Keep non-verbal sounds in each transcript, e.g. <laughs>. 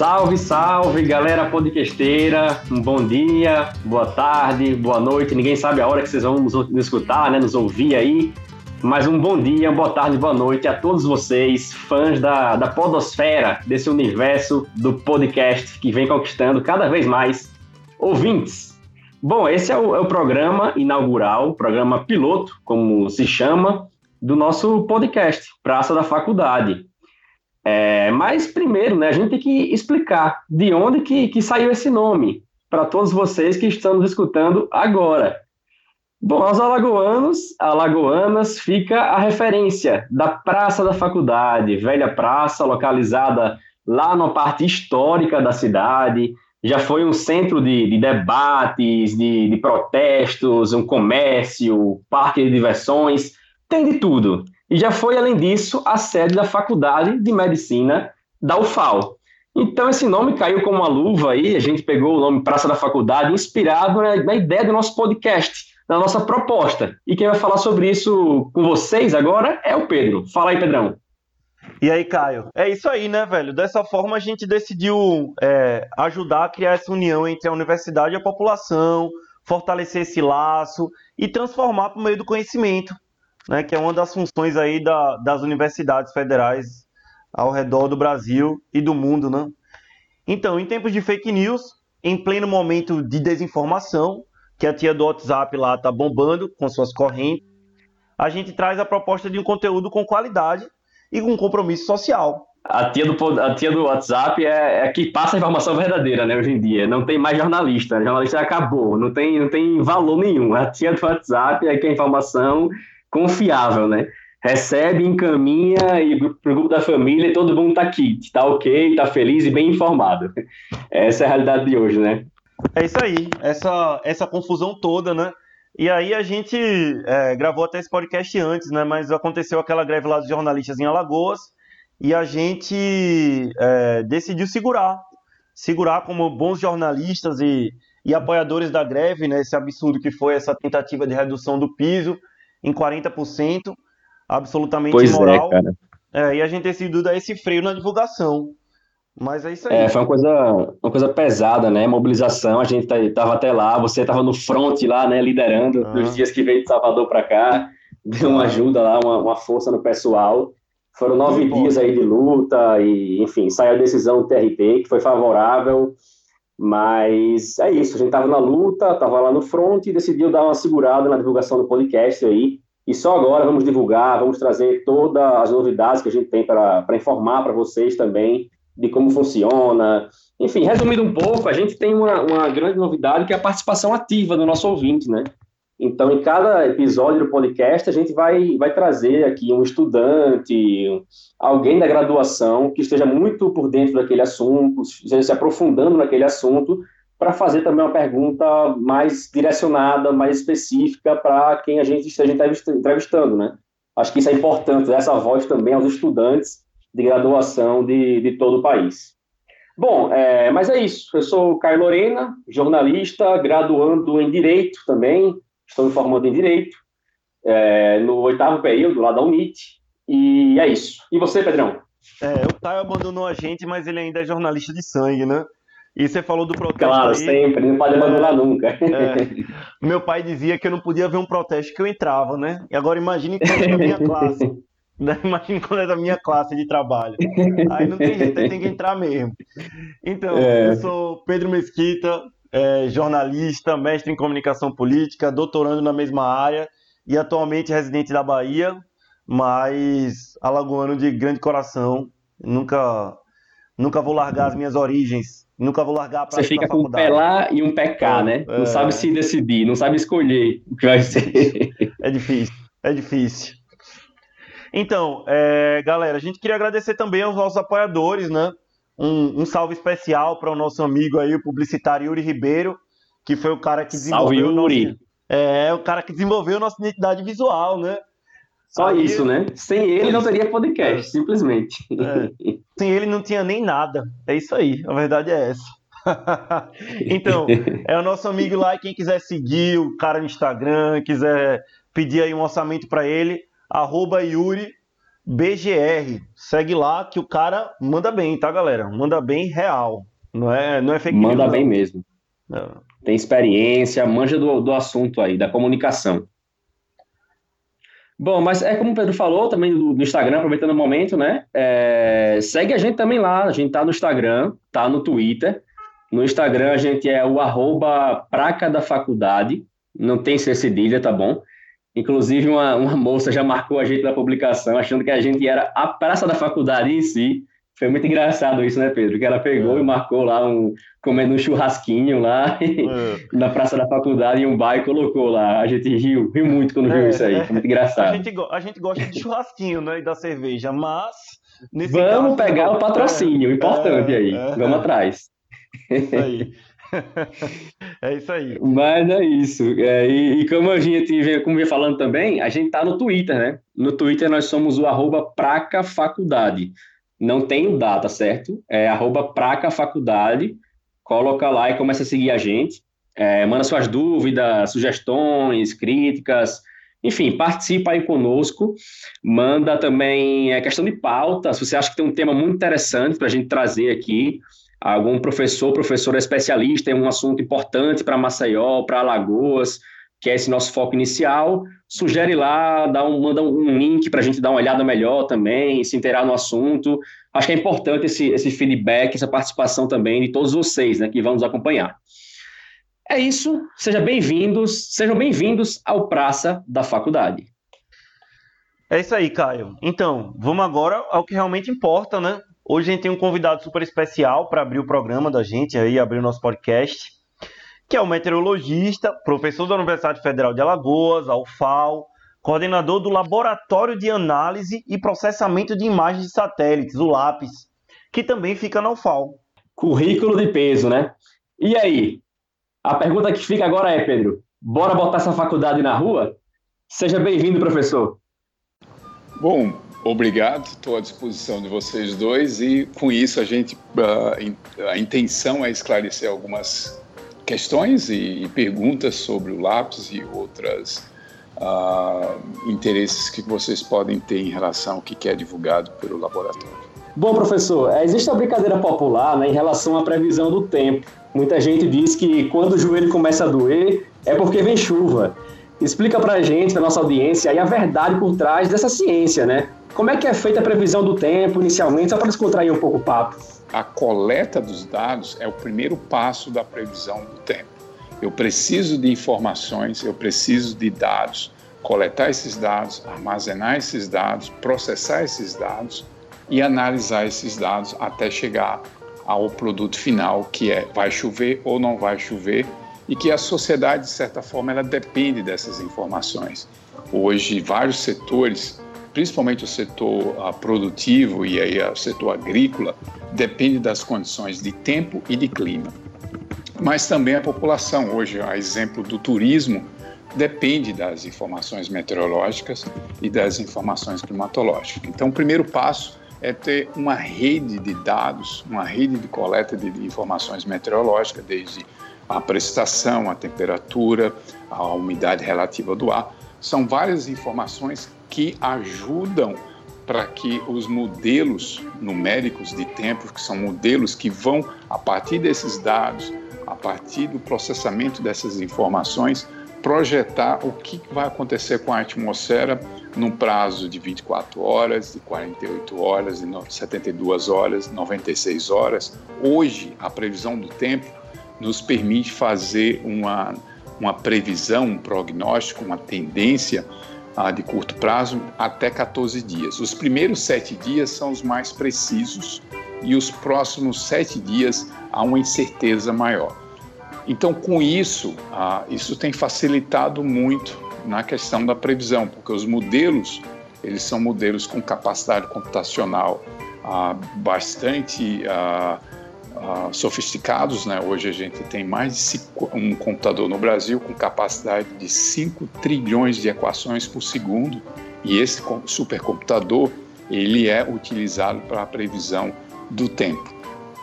Salve, salve, galera podcasteira. Um bom dia, boa tarde, boa noite. Ninguém sabe a hora que vocês vão nos escutar, né? Nos ouvir aí. Mas um bom dia, boa tarde, boa noite a todos vocês, fãs da, da podosfera, desse universo do podcast que vem conquistando cada vez mais ouvintes. Bom, esse é o, é o programa inaugural, programa piloto, como se chama, do nosso podcast, Praça da Faculdade. É, mas primeiro, né, a gente tem que explicar de onde que, que saiu esse nome para todos vocês que estão nos escutando agora. Bom, aos alagoanos, alagoanas, fica a referência da Praça da Faculdade, velha praça localizada lá na parte histórica da cidade. Já foi um centro de, de debates, de, de protestos, um comércio, parque de diversões, tem de tudo. E já foi, além disso, a sede da Faculdade de Medicina da UFAL. Então, esse nome caiu como uma luva aí, a gente pegou o nome Praça da Faculdade, inspirado na, na ideia do nosso podcast, da nossa proposta. E quem vai falar sobre isso com vocês agora é o Pedro. Fala aí, Pedrão. E aí, Caio? É isso aí, né, velho? Dessa forma, a gente decidiu é, ajudar a criar essa união entre a universidade e a população, fortalecer esse laço e transformar por meio do conhecimento né, que é uma das funções aí da, das universidades federais ao redor do Brasil e do mundo, né? Então, em tempos de fake news, em pleno momento de desinformação, que a tia do WhatsApp lá tá bombando com suas correntes, a gente traz a proposta de um conteúdo com qualidade e com compromisso social. A tia do, a tia do WhatsApp é, é que passa a informação verdadeira, né, hoje em dia. Não tem mais jornalista. O jornalista acabou, não tem, não tem valor nenhum. A tia do WhatsApp é que a informação confiável, né? Recebe, encaminha e para o grupo da família todo mundo está aqui, está ok, está feliz e bem informado. Essa é a realidade de hoje, né? É isso aí, essa, essa confusão toda, né? E aí a gente é, gravou até esse podcast antes, né? Mas aconteceu aquela greve lá dos jornalistas em Alagoas e a gente é, decidiu segurar, segurar como bons jornalistas e, e apoiadores da greve, né? Esse absurdo que foi essa tentativa de redução do piso em 40%, absolutamente pois é, imoral. É. É, e a gente decidiu dar esse freio na divulgação. Mas é isso aí. É, foi uma coisa, uma coisa pesada, né? Mobilização, a gente tá, tava até lá, você tava no front lá, né? Liderando ah. nos dias que veio de Salvador para cá, deu uma ajuda lá, uma, uma força no pessoal. Foram nove Muito dias bom. aí de luta e, enfim, saiu a decisão do TRT, que foi favorável. Mas é isso, a gente estava na luta, estava lá no front e decidiu dar uma segurada na divulgação do podcast aí. E só agora vamos divulgar, vamos trazer todas as novidades que a gente tem para informar para vocês também de como funciona. Enfim, resumindo um pouco, a gente tem uma, uma grande novidade que é a participação ativa do nosso ouvinte, né? Então, em cada episódio do podcast, a gente vai, vai trazer aqui um estudante, alguém da graduação que esteja muito por dentro daquele assunto, esteja se aprofundando naquele assunto, para fazer também uma pergunta mais direcionada, mais específica para quem a gente esteja entrevistando, né? Acho que isso é importante, essa voz também aos estudantes de graduação de, de todo o país. Bom, é, mas é isso. Eu sou Caio Lorena, jornalista, graduando em Direito também, estou me formando em Direito, é, no oitavo período, lá da UNIT, e é isso. E você, Pedrão? É, o Caio abandonou a gente, mas ele ainda é jornalista de sangue, né? E você falou do protesto. Claro, aí, sempre, não pode abandonar é, nunca. É, meu pai dizia que eu não podia ver um protesto que eu entrava, né? E agora imagine quando é da minha classe. <laughs> Né? Imagine quando é da minha classe de trabalho. Aí não tem jeito, aí tem que entrar mesmo. Então, é. eu sou Pedro Mesquita, é, jornalista, mestre em comunicação política, doutorando na mesma área e atualmente residente da Bahia, mas alagoano de grande coração. Nunca, nunca vou largar as minhas origens. Nunca vou largar a Você fica com um pé lá e um pé cá, né? É... Não sabe se decidir, não sabe escolher o que vai ser. É difícil, é difícil. Então, é, galera, a gente queria agradecer também aos nossos apoiadores, né? Um, um salve especial para o nosso amigo aí, o publicitário Yuri Ribeiro, que foi o cara que desenvolveu. Salve, Yuri! Nosso, é, o cara que desenvolveu nossa identidade visual, né? Só aí, isso, né? Sem ele não teria podcast, é. simplesmente. É. Sem ele não tinha nem nada. É isso aí, a verdade é essa. <laughs> então, é o nosso amigo lá, quem quiser seguir o cara no Instagram, quiser pedir aí um orçamento para ele, arroba Yuri BGR. Segue lá que o cara manda bem, tá, galera? Manda bem real. Não é, não é fake Manda bem mesmo. Não. Tem experiência, manja do, do assunto aí, da comunicação. Bom, mas é como o Pedro falou também do, do Instagram, aproveitando o momento, né? É, segue a gente também lá. A gente tá no Instagram, tá no Twitter. No Instagram a gente é o arroba praca da faculdade. Não tem ser cedilha, tá bom? Inclusive, uma, uma moça já marcou a gente na publicação, achando que a gente era a praça da faculdade em si. Foi muito engraçado isso, né, Pedro? Que ela pegou é. e marcou lá um comendo um churrasquinho lá é. <laughs> na praça da faculdade em um bar e colocou lá. A gente riu, riu muito quando viu é, isso aí. Foi muito engraçado. A gente, a gente gosta de churrasquinho, né, e da cerveja, mas Vamos caso, pegar o patrocínio, importante é, aí. É. Vamos atrás. Isso aí. <laughs> <laughs> é isso aí. Mas é isso. É, e, e, como a gente ia falando também, a gente tá no Twitter, né? No Twitter nós somos o arroba Praca Faculdade. Não tem o data, certo? É arroba Praca Faculdade. Coloca lá e começa a seguir a gente. É, manda suas dúvidas, sugestões, críticas. Enfim, participa aí conosco. Manda também é, questão de pauta. Se você acha que tem um tema muito interessante para a gente trazer aqui, algum professor, professora especialista em um assunto importante para Maceió, para Alagoas, que é esse nosso foco inicial, sugere lá, dá um, manda um link para a gente dar uma olhada melhor também, se inteirar no assunto. Acho que é importante esse, esse feedback, essa participação também de todos vocês né, que vão nos acompanhar. É isso, sejam bem-vindos, sejam bem-vindos ao Praça da Faculdade. É isso aí, Caio. Então, vamos agora ao que realmente importa, né? Hoje a gente tem um convidado super especial para abrir o programa da gente, aí abrir o nosso podcast, que é o meteorologista, professor da Universidade Federal de Alagoas, a UFAL, coordenador do Laboratório de Análise e Processamento de Imagens de Satélites, o LAPIS, que também fica na UFAL. Currículo de peso, né? E aí? A pergunta que fica agora é, Pedro, bora botar essa faculdade na rua? Seja bem-vindo, professor. Bom, Obrigado, estou à disposição de vocês dois e com isso a gente a, a intenção é esclarecer algumas questões e, perguntas sobre o lápis e outras uh, interesses que vocês podem ter em relação ao que é divulgado pelo laboratório. Bom, professor, é, existe uma brincadeira popular né, em relação à previsão do tempo. Muita gente diz que quando o joelho começa a doer é porque vem chuva. Explica para a gente, para nossa audiência, aí a verdade por trás dessa ciência, né? Como é que é feita a previsão do tempo inicialmente, só para descontrair um pouco o papo? A coleta dos dados é o primeiro passo da previsão do tempo. Eu preciso de informações, eu preciso de dados, coletar esses dados, armazenar esses dados, processar esses dados e analisar esses dados até chegar ao produto final, que é vai chover ou não vai chover, e que a sociedade, de certa forma, ela depende dessas informações. Hoje, vários setores principalmente o setor uh, produtivo e aí o setor agrícola, depende das condições de tempo e de clima. Mas também a população, hoje, a exemplo do turismo, depende das informações meteorológicas e das informações climatológicas. Então, o primeiro passo é ter uma rede de dados, uma rede de coleta de informações meteorológicas, desde a precipitação, a temperatura, a umidade relativa do ar. São várias informações que ajudam para que os modelos numéricos de tempo, que são modelos que vão, a partir desses dados, a partir do processamento dessas informações, projetar o que vai acontecer com a atmosfera num prazo de 24 horas, de 48 horas, de 72 horas, 96 horas. Hoje, a previsão do tempo nos permite fazer uma, uma previsão, um prognóstico, uma tendência ah, de curto prazo até 14 dias. Os primeiros sete dias são os mais precisos e os próximos sete dias há uma incerteza maior. Então, com isso, ah, isso tem facilitado muito na questão da previsão, porque os modelos eles são modelos com capacidade computacional ah, bastante ah, uh, sofisticados. Né? Hoje a gente tem mais de cinco, um computador no Brasil com capacidade de 5 trilhões de equações por segundo e esse supercomputador ele é utilizado para a previsão do tempo.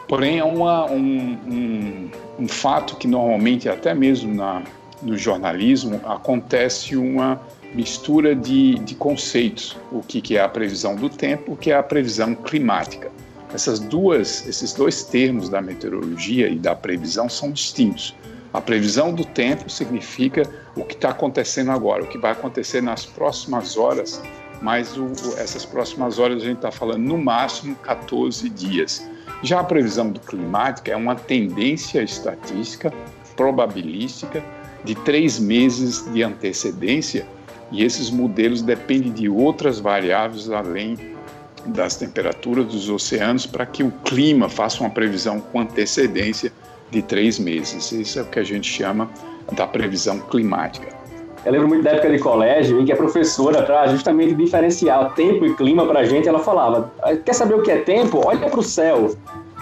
Porém, é uma, um, um, um, fato que normalmente, até mesmo na, no jornalismo, acontece uma, mistura de, de conceitos, o que, que é a previsão do tempo, o que é a previsão climática. Essas duas, esses dois termos da meteorologia e da previsão são distintos. A previsão do tempo significa o que está acontecendo agora, o que vai acontecer nas próximas horas, mas o, essas próximas horas a gente está falando no máximo 14 dias. Já a previsão do climática é uma tendência estatística, probabilística, de três meses de antecedência, e esses modelos dependem de outras variáveis além das temperaturas dos oceanos para que o clima faça uma previsão com antecedência de três meses. Isso é o que a gente chama da previsão climática. Eu lembro muito da época de colégio em que a professora, para justamente diferenciar tempo e clima para a gente, ela falava: ah, quer saber o que é tempo? Olha para o céu.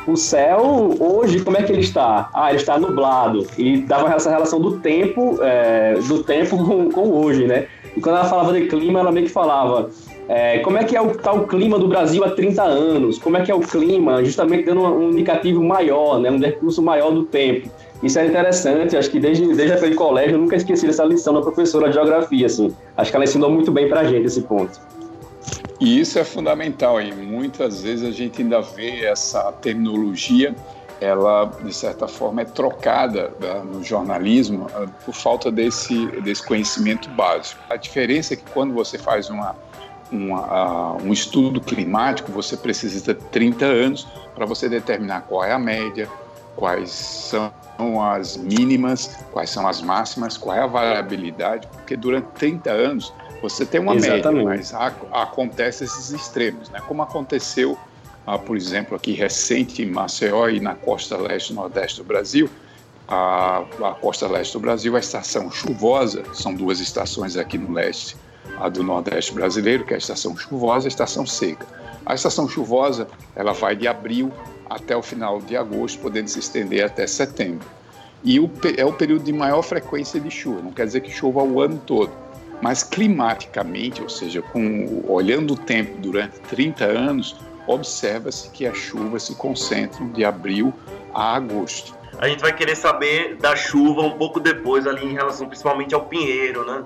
O céu, hoje, como é que ele está? Ah, ele está nublado. E dava essa relação do tempo, é, do tempo com, <laughs> com hoje, né? E quando ela falava de clima, ela meio que falava: é, como é que é o, tá o clima do Brasil há 30 anos? Como é que é o clima? Justamente dando um indicativo maior, né? um recurso maior do tempo. Isso é interessante, acho que desde, desde a de colégio eu nunca esqueci dessa lição da professora de geografia, assim. Acho que ela ensinou muito bem pra gente esse ponto. E isso é fundamental, e muitas vezes a gente ainda vê essa terminologia, ela, de certa forma, é trocada né, no jornalismo ah, por falta desse, desse conhecimento básico. A diferença é que quando você faz uma uma, um estudo climático, você precisa de 30 anos para você determinar qual é a média, quais são as mínimas, quais são as máximas, qual é a variabilidade, porque durante 30 anos você tem uma Exatamente. média, mas acontece esses extremos, né? como aconteceu, ah, por exemplo, aqui recente em Maceió e na costa leste e nordeste do Brasil, a, a costa leste do Brasil, a estação chuvosa, são duas estações aqui no leste, a do Nordeste brasileiro, que é a estação chuvosa e a estação seca. A estação chuvosa ela vai de abril até o final de agosto, podendo se estender até setembro. E o, é o período de maior frequência de chuva, não quer dizer que chova o ano todo, mas climaticamente, ou seja, com, olhando o tempo durante 30 anos, observa-se que as chuvas se concentram de abril a agosto. A gente vai querer saber da chuva um pouco depois, ali em relação principalmente ao pinheiro, né?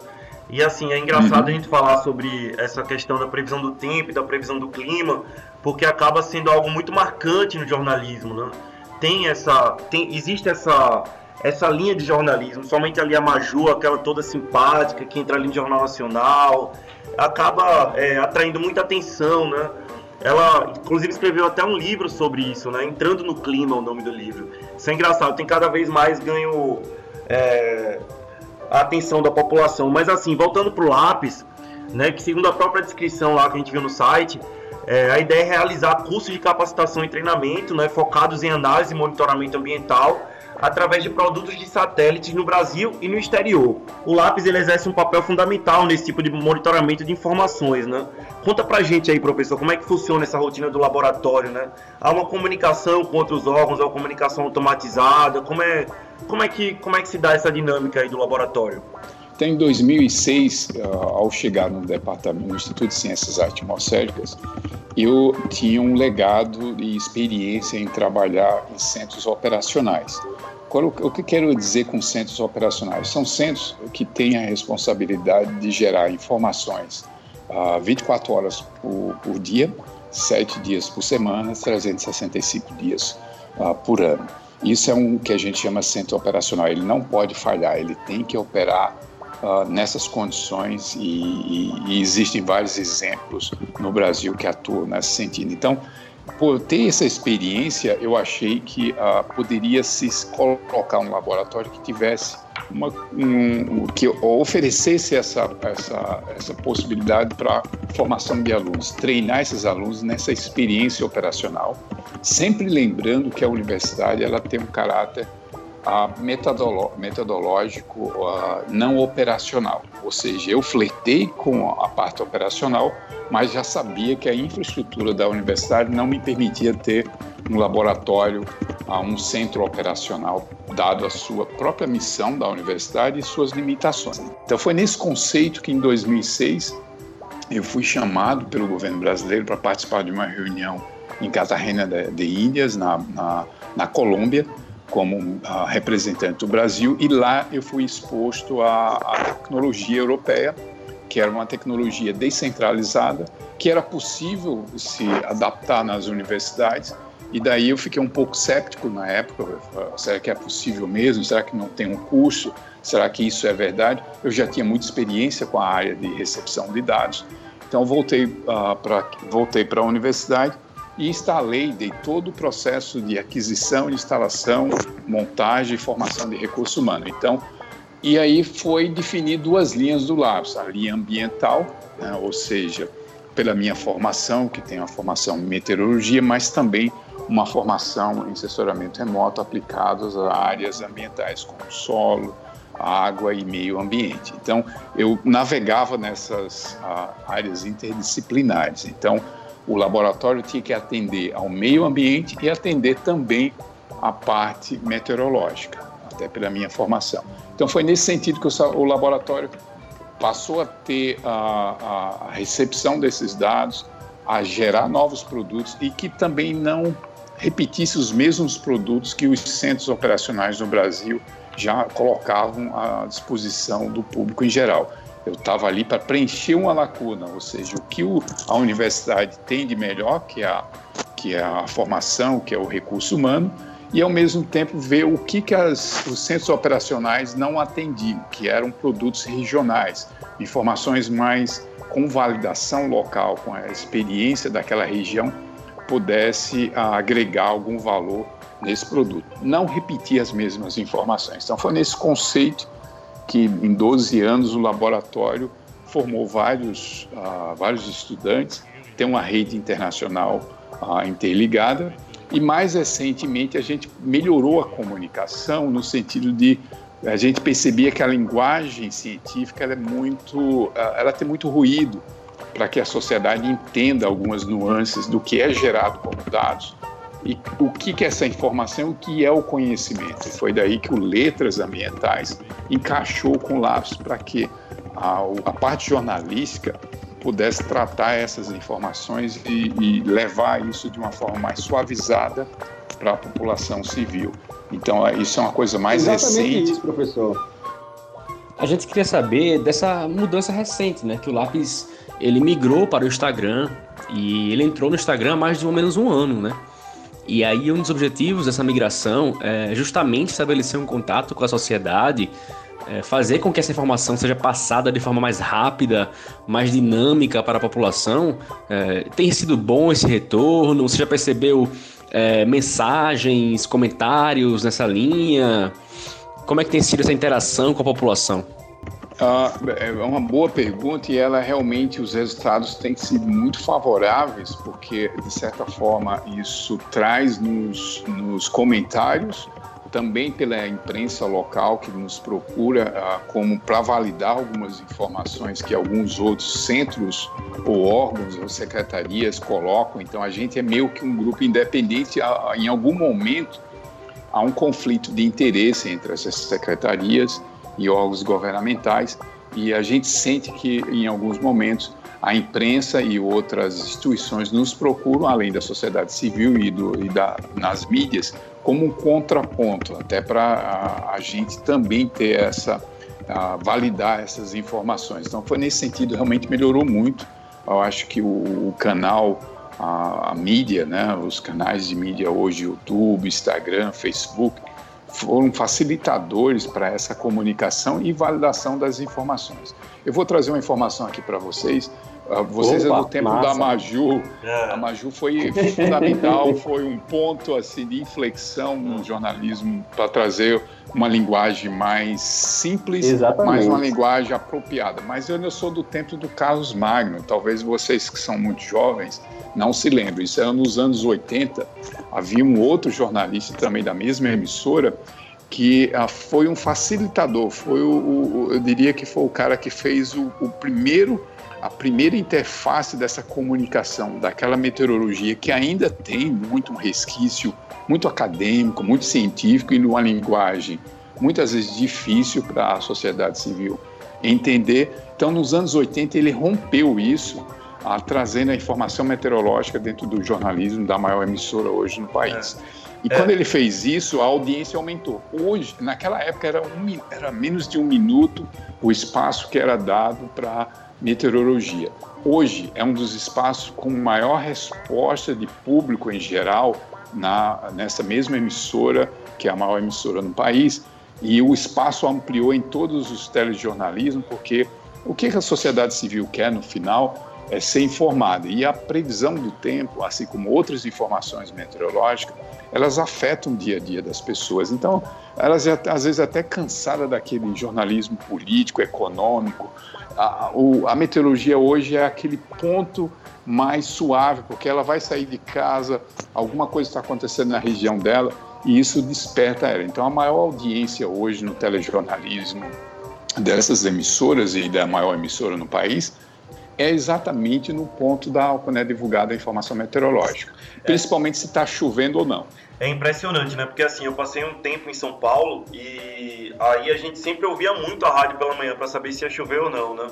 E assim, é engraçado uhum. a gente falar sobre essa questão da previsão do tempo e da previsão do clima, porque acaba sendo algo muito marcante no jornalismo, né? Tem essa, tem, existe essa essa linha de jornalismo, somente ali a Maju, aquela toda simpática que entra ali no Jornal Nacional, acaba é, atraindo muita atenção, né? Ela, inclusive, escreveu até um livro sobre isso, né? Entrando no clima, o nome do livro. Isso é engraçado, tem cada vez mais ganho é, a atenção da população. Mas assim, voltando para o lápis, né, que segundo a própria descrição lá que a gente viu no site, é, a ideia é realizar cursos de capacitação e treinamento né, focados em análise e monitoramento ambiental através de produtos de satélites no Brasil e no exterior. O lápis ele exerce um papel fundamental nesse tipo de monitoramento de informações, né? Conta pra gente aí, professor, como é que funciona essa rotina do laboratório, né? Há uma comunicação com outros órgãos, há uma comunicação automatizada, como é, como é, que, como é que se dá essa dinâmica aí do laboratório? Então, em 2006, ah, ao chegar no departamento, no Instituto de Ciências Atmosféricas, eu tinha um legado e experiência em trabalhar em centros operacionais. O que quero dizer com centros operacionais? São centros que têm a responsabilidade de gerar informações uh, 24 horas por, dia, 7 dias por semana, 365 dias uh, por ano. Isso é um que a gente chama centro operacional. Ele não pode falhar, ele tem que operar uh, nessas condições e, e, e, existem vários exemplos no Brasil que atuam nesse sentido. Então, por ter essa experiência, eu achei que uh, poderia se colocar um laboratório que tivesse uma, um, que oferecesse essa, essa, essa possibilidade para formação de alunos, treinar esses alunos nessa experiência operacional, sempre lembrando que a universidade ela tem um caráter metodológico não operacional. Ou seja, eu flertei com a parte operacional, mas já sabia que a infraestrutura da universidade não me permitia ter um laboratório, um centro operacional, dado a sua própria missão da universidade e suas limitações. Então foi nesse conceito que em 2006 eu fui chamado pelo governo brasileiro para participar de uma reunião em Cartagena de, de Índias, na, na, na Colômbia, como uh, representante do Brasil e lá eu fui exposto à, à, tecnologia europeia que era uma tecnologia descentralizada, que era possível se adaptar nas universidades. E daí eu fiquei um pouco cético na época, será que é possível mesmo? Será que não tem um curso? Será que isso é verdade? Eu já tinha muita experiência com a área de recepção de dados, então voltei uh, para voltei para a universidade e instalei, dei todo o processo de aquisição, instalação, montagem e formação de recurso humano. Então e aí foi definir duas linhas do LABS, a linha ambiental, né, ou seja, pela minha formação, que tem uma formação em meteorologia, mas também uma formação em assessoramento remoto aplicados a áreas ambientais, como solo, água e meio ambiente. Então, eu navegava nessas áreas interdisciplinares. Então, o laboratório tinha que atender ao meio ambiente e atender também a parte meteorológica, até pela minha formação. Então foi nesse sentido que o, laboratório passou a ter a, a recepção desses dados, a gerar novos produtos e que também não repetisse os mesmos produtos que os centros operacionais no Brasil já colocavam à disposição do público em geral. Eu estava ali para preencher uma lacuna, ou seja, o que o, a universidade tem de melhor, que é, a, que é a formação, que é o recurso humano, e ao mesmo tempo ver o que, que as, os centros operacionais não atendiam, que eram produtos regionais, informações mais com validação local, com a experiência daquela região, pudesse agregar algum valor nesse produto. Não repetir as mesmas informações. Então foi nesse conceito que em 12 anos o laboratório formou vários, uh, vários estudantes, tem uma rede internacional uh, interligada e mais recentemente a gente melhorou a comunicação no sentido de a gente percebia que a linguagem científica é muito, ela tem muito ruído para que a sociedade entenda algumas nuances do que é gerado como dados e o que, que é essa informação, o que é o conhecimento. E foi daí que o Letras Ambientais encaixou com o lápis para que a, a parte jornalística pudesse tratar essas informações e, e levar isso de uma forma mais suavizada para a população civil. Então, é, isso é uma coisa mais Exatamente recente. isso, professor. A gente queria saber dessa mudança recente, né? Que o Lápis ele migrou para o Instagram e ele entrou no Instagram há mais de ou menos um ano, né? E aí um dos objetivos dessa migração é justamente estabelecer um contato com a sociedade é, fazer com que essa informação seja passada de forma mais rápida, mais dinâmica para a população. É, tem sido bom esse retorno? Você já percebeu é, mensagens, comentários nessa linha? Como é que tem sido essa interação com a população? Ah, é uma boa pergunta e ela realmente os resultados têm sido muito favoráveis porque de certa forma isso traz nos, nos comentários também pela imprensa local que nos procura ah, como para validar algumas informações que alguns outros centros ou órgãos ou secretarias colocam. Então a gente é meio que um grupo independente. Em algum momento há um conflito de interesse entre essas secretarias e órgãos governamentais e a gente sente que em alguns momentos a imprensa e outras instituições nos procuram, além da sociedade civil e, do, e da, nas mídias, como um contraponto, até para a, a, gente também ter essa, a, validar essas informações. Então, foi nesse sentido, realmente melhorou muito. Eu acho que o, o canal, a, a, mídia, né, os canais de mídia hoje, YouTube, Instagram, Facebook, foram facilitadores para essa comunicação e validação das informações. Eu vou trazer uma informação aqui para vocês ah, vocês Opa, é do tempo massa. da Maju. É. A Maju foi fundamental, <laughs> foi um ponto assim de inflexão no jornalismo para trazer uma linguagem mais simples, Exatamente. mas uma linguagem apropriada. Mas eu, eu sou do tempo do Carlos Magno. Talvez vocês que são muito jovens não se lembrem. Isso era nos anos 80. Havia um outro jornalista também da mesma emissora que ah, foi um facilitador, foi o, o, eu diria que foi o cara que fez o, o primeiro a primeira interface dessa comunicação, daquela meteorologia que ainda tem muito um resquício muito acadêmico, muito científico e numa linguagem muitas vezes difícil para a sociedade civil entender. Então, nos anos 80, ele rompeu isso a, trazendo a informação meteorológica dentro do jornalismo da maior emissora hoje no país. É. E é. quando ele fez isso, a audiência aumentou. Hoje, naquela época, era, um, era menos de um minuto o espaço que era dado para meteorologia. Hoje é um dos espaços com maior resposta de público em geral na, nessa mesma emissora, que é a maior emissora no país, e o espaço ampliou em todos os telejornalismos, porque o que a sociedade civil quer no final é ser informada. E a previsão do tempo, assim como outras informações meteorológicas, elas afetam o dia a dia das pessoas. Então, elas às vezes até cansadas daquele jornalismo político, econômico. A, o, a meteorologia hoje é aquele ponto mais suave, porque ela vai sair de casa, alguma coisa está acontecendo na região dela e isso desperta ela. Então, a maior audiência hoje no telejornalismo dessas emissoras e da maior emissora no país é exatamente no ponto da quando é divulgada a informação meteorológica, é. principalmente se está chovendo ou não. É impressionante, né? Porque assim, eu passei um tempo em São Paulo e aí a gente sempre ouvia muito a rádio pela manhã para saber se ia chover ou não, né?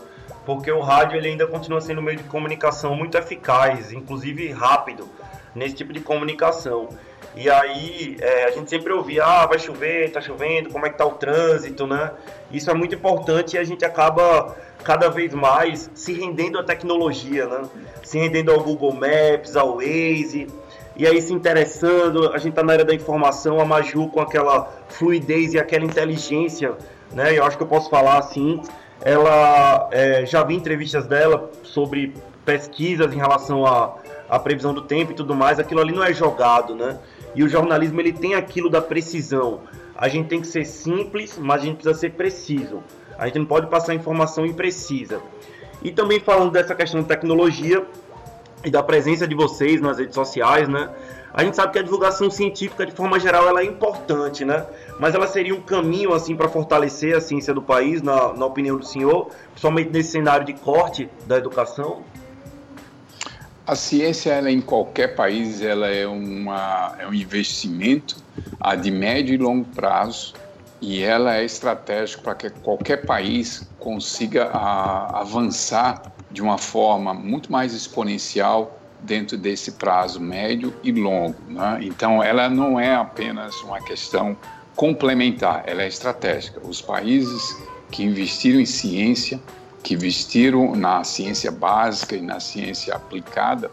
Porque o rádio ele ainda continua sendo um meio de comunicação muito eficaz, inclusive rápido, nesse tipo de comunicação. E aí é, a gente sempre ouvia, ah, vai chover, tá chovendo, como é que tá o trânsito, né? Isso é muito importante e a gente acaba cada vez mais se rendendo à tecnologia, né? Se rendendo ao Google Maps, ao Waze, e aí se interessando, a gente tá na era da informação, a Maju com aquela fluidez e aquela inteligência, né? Eu acho que eu posso falar assim, ela é, já vi entrevistas dela sobre pesquisas em relação à, à previsão do tempo e tudo mais, aquilo ali não é jogado, né? E o jornalismo ele tem aquilo da precisão. A gente tem que ser simples, mas a gente precisa ser preciso. A gente não pode passar informação imprecisa. E também falando dessa questão de tecnologia e da presença de vocês nas redes sociais, né? A gente sabe que a divulgação científica, de forma geral, ela é importante, né? Mas ela seria um caminho, assim, para fortalecer a ciência do país, na, na opinião do senhor, principalmente nesse cenário de corte da educação? A ciência, ela, em qualquer país, ela é, uma, é um investimento a de médio e longo prazo e ela é estratégica para que qualquer país consiga a, avançar de uma forma muito mais exponencial dentro desse prazo médio e longo. Né? Então, ela não é apenas uma questão complementar, ela é estratégica. Os países que investiram em ciência, que investiram na ciência básica e na ciência aplicada,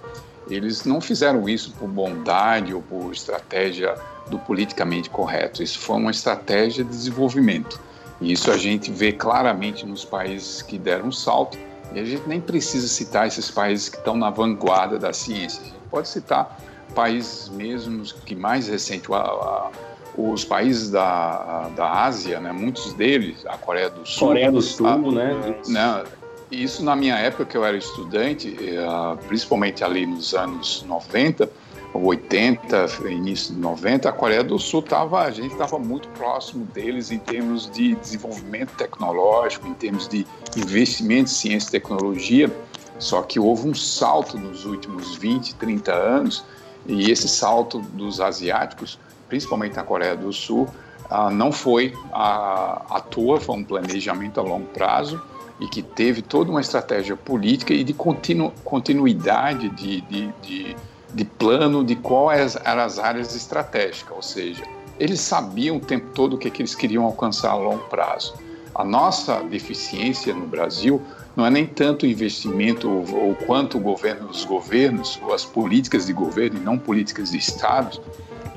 eles não fizeram isso por bondade ou por estratégia do politicamente correto. Isso foi uma estratégia de desenvolvimento. E isso a gente vê claramente nos países que deram um salto. E a gente nem precisa citar esses países que estão na vanguarda da ciência. A gente pode citar países mesmos que mais recente, os países da, da Ásia, né, muitos deles, a Coreia do Sul. Coreia do Sul, a, né? né? Isso na minha época que eu era estudante, eh, principalmente ali nos anos 90, 80, início de 90, a Coreia do Sul estava, a gente estava muito próximo deles em termos de desenvolvimento tecnológico, em termos de investimento em ciência e tecnologia, só que houve um salto nos últimos 20, 30 anos, e esse salto dos asiáticos, principalmente na Coreia do Sul, ah, não foi à toa, foi um planejamento a longo prazo, e que teve toda uma estratégia política e de continu, continuidade de, de, de de plano de quais eram as áreas estratégicas, ou seja, eles sabiam o tempo todo o que, que eles queriam alcançar a longo prazo. A nossa deficiência no Brasil não é nem tanto o investimento ou, ou quanto o governo, os governos, ou as políticas de governo e não políticas de Estado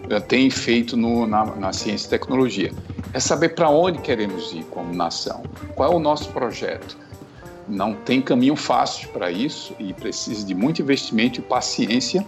eh, têm feito no, na, na ciência e tecnologia. É saber para onde queremos ir como nação, qual é o nosso projeto. Não tem caminho fácil para isso e precisa de muito investimento e paciência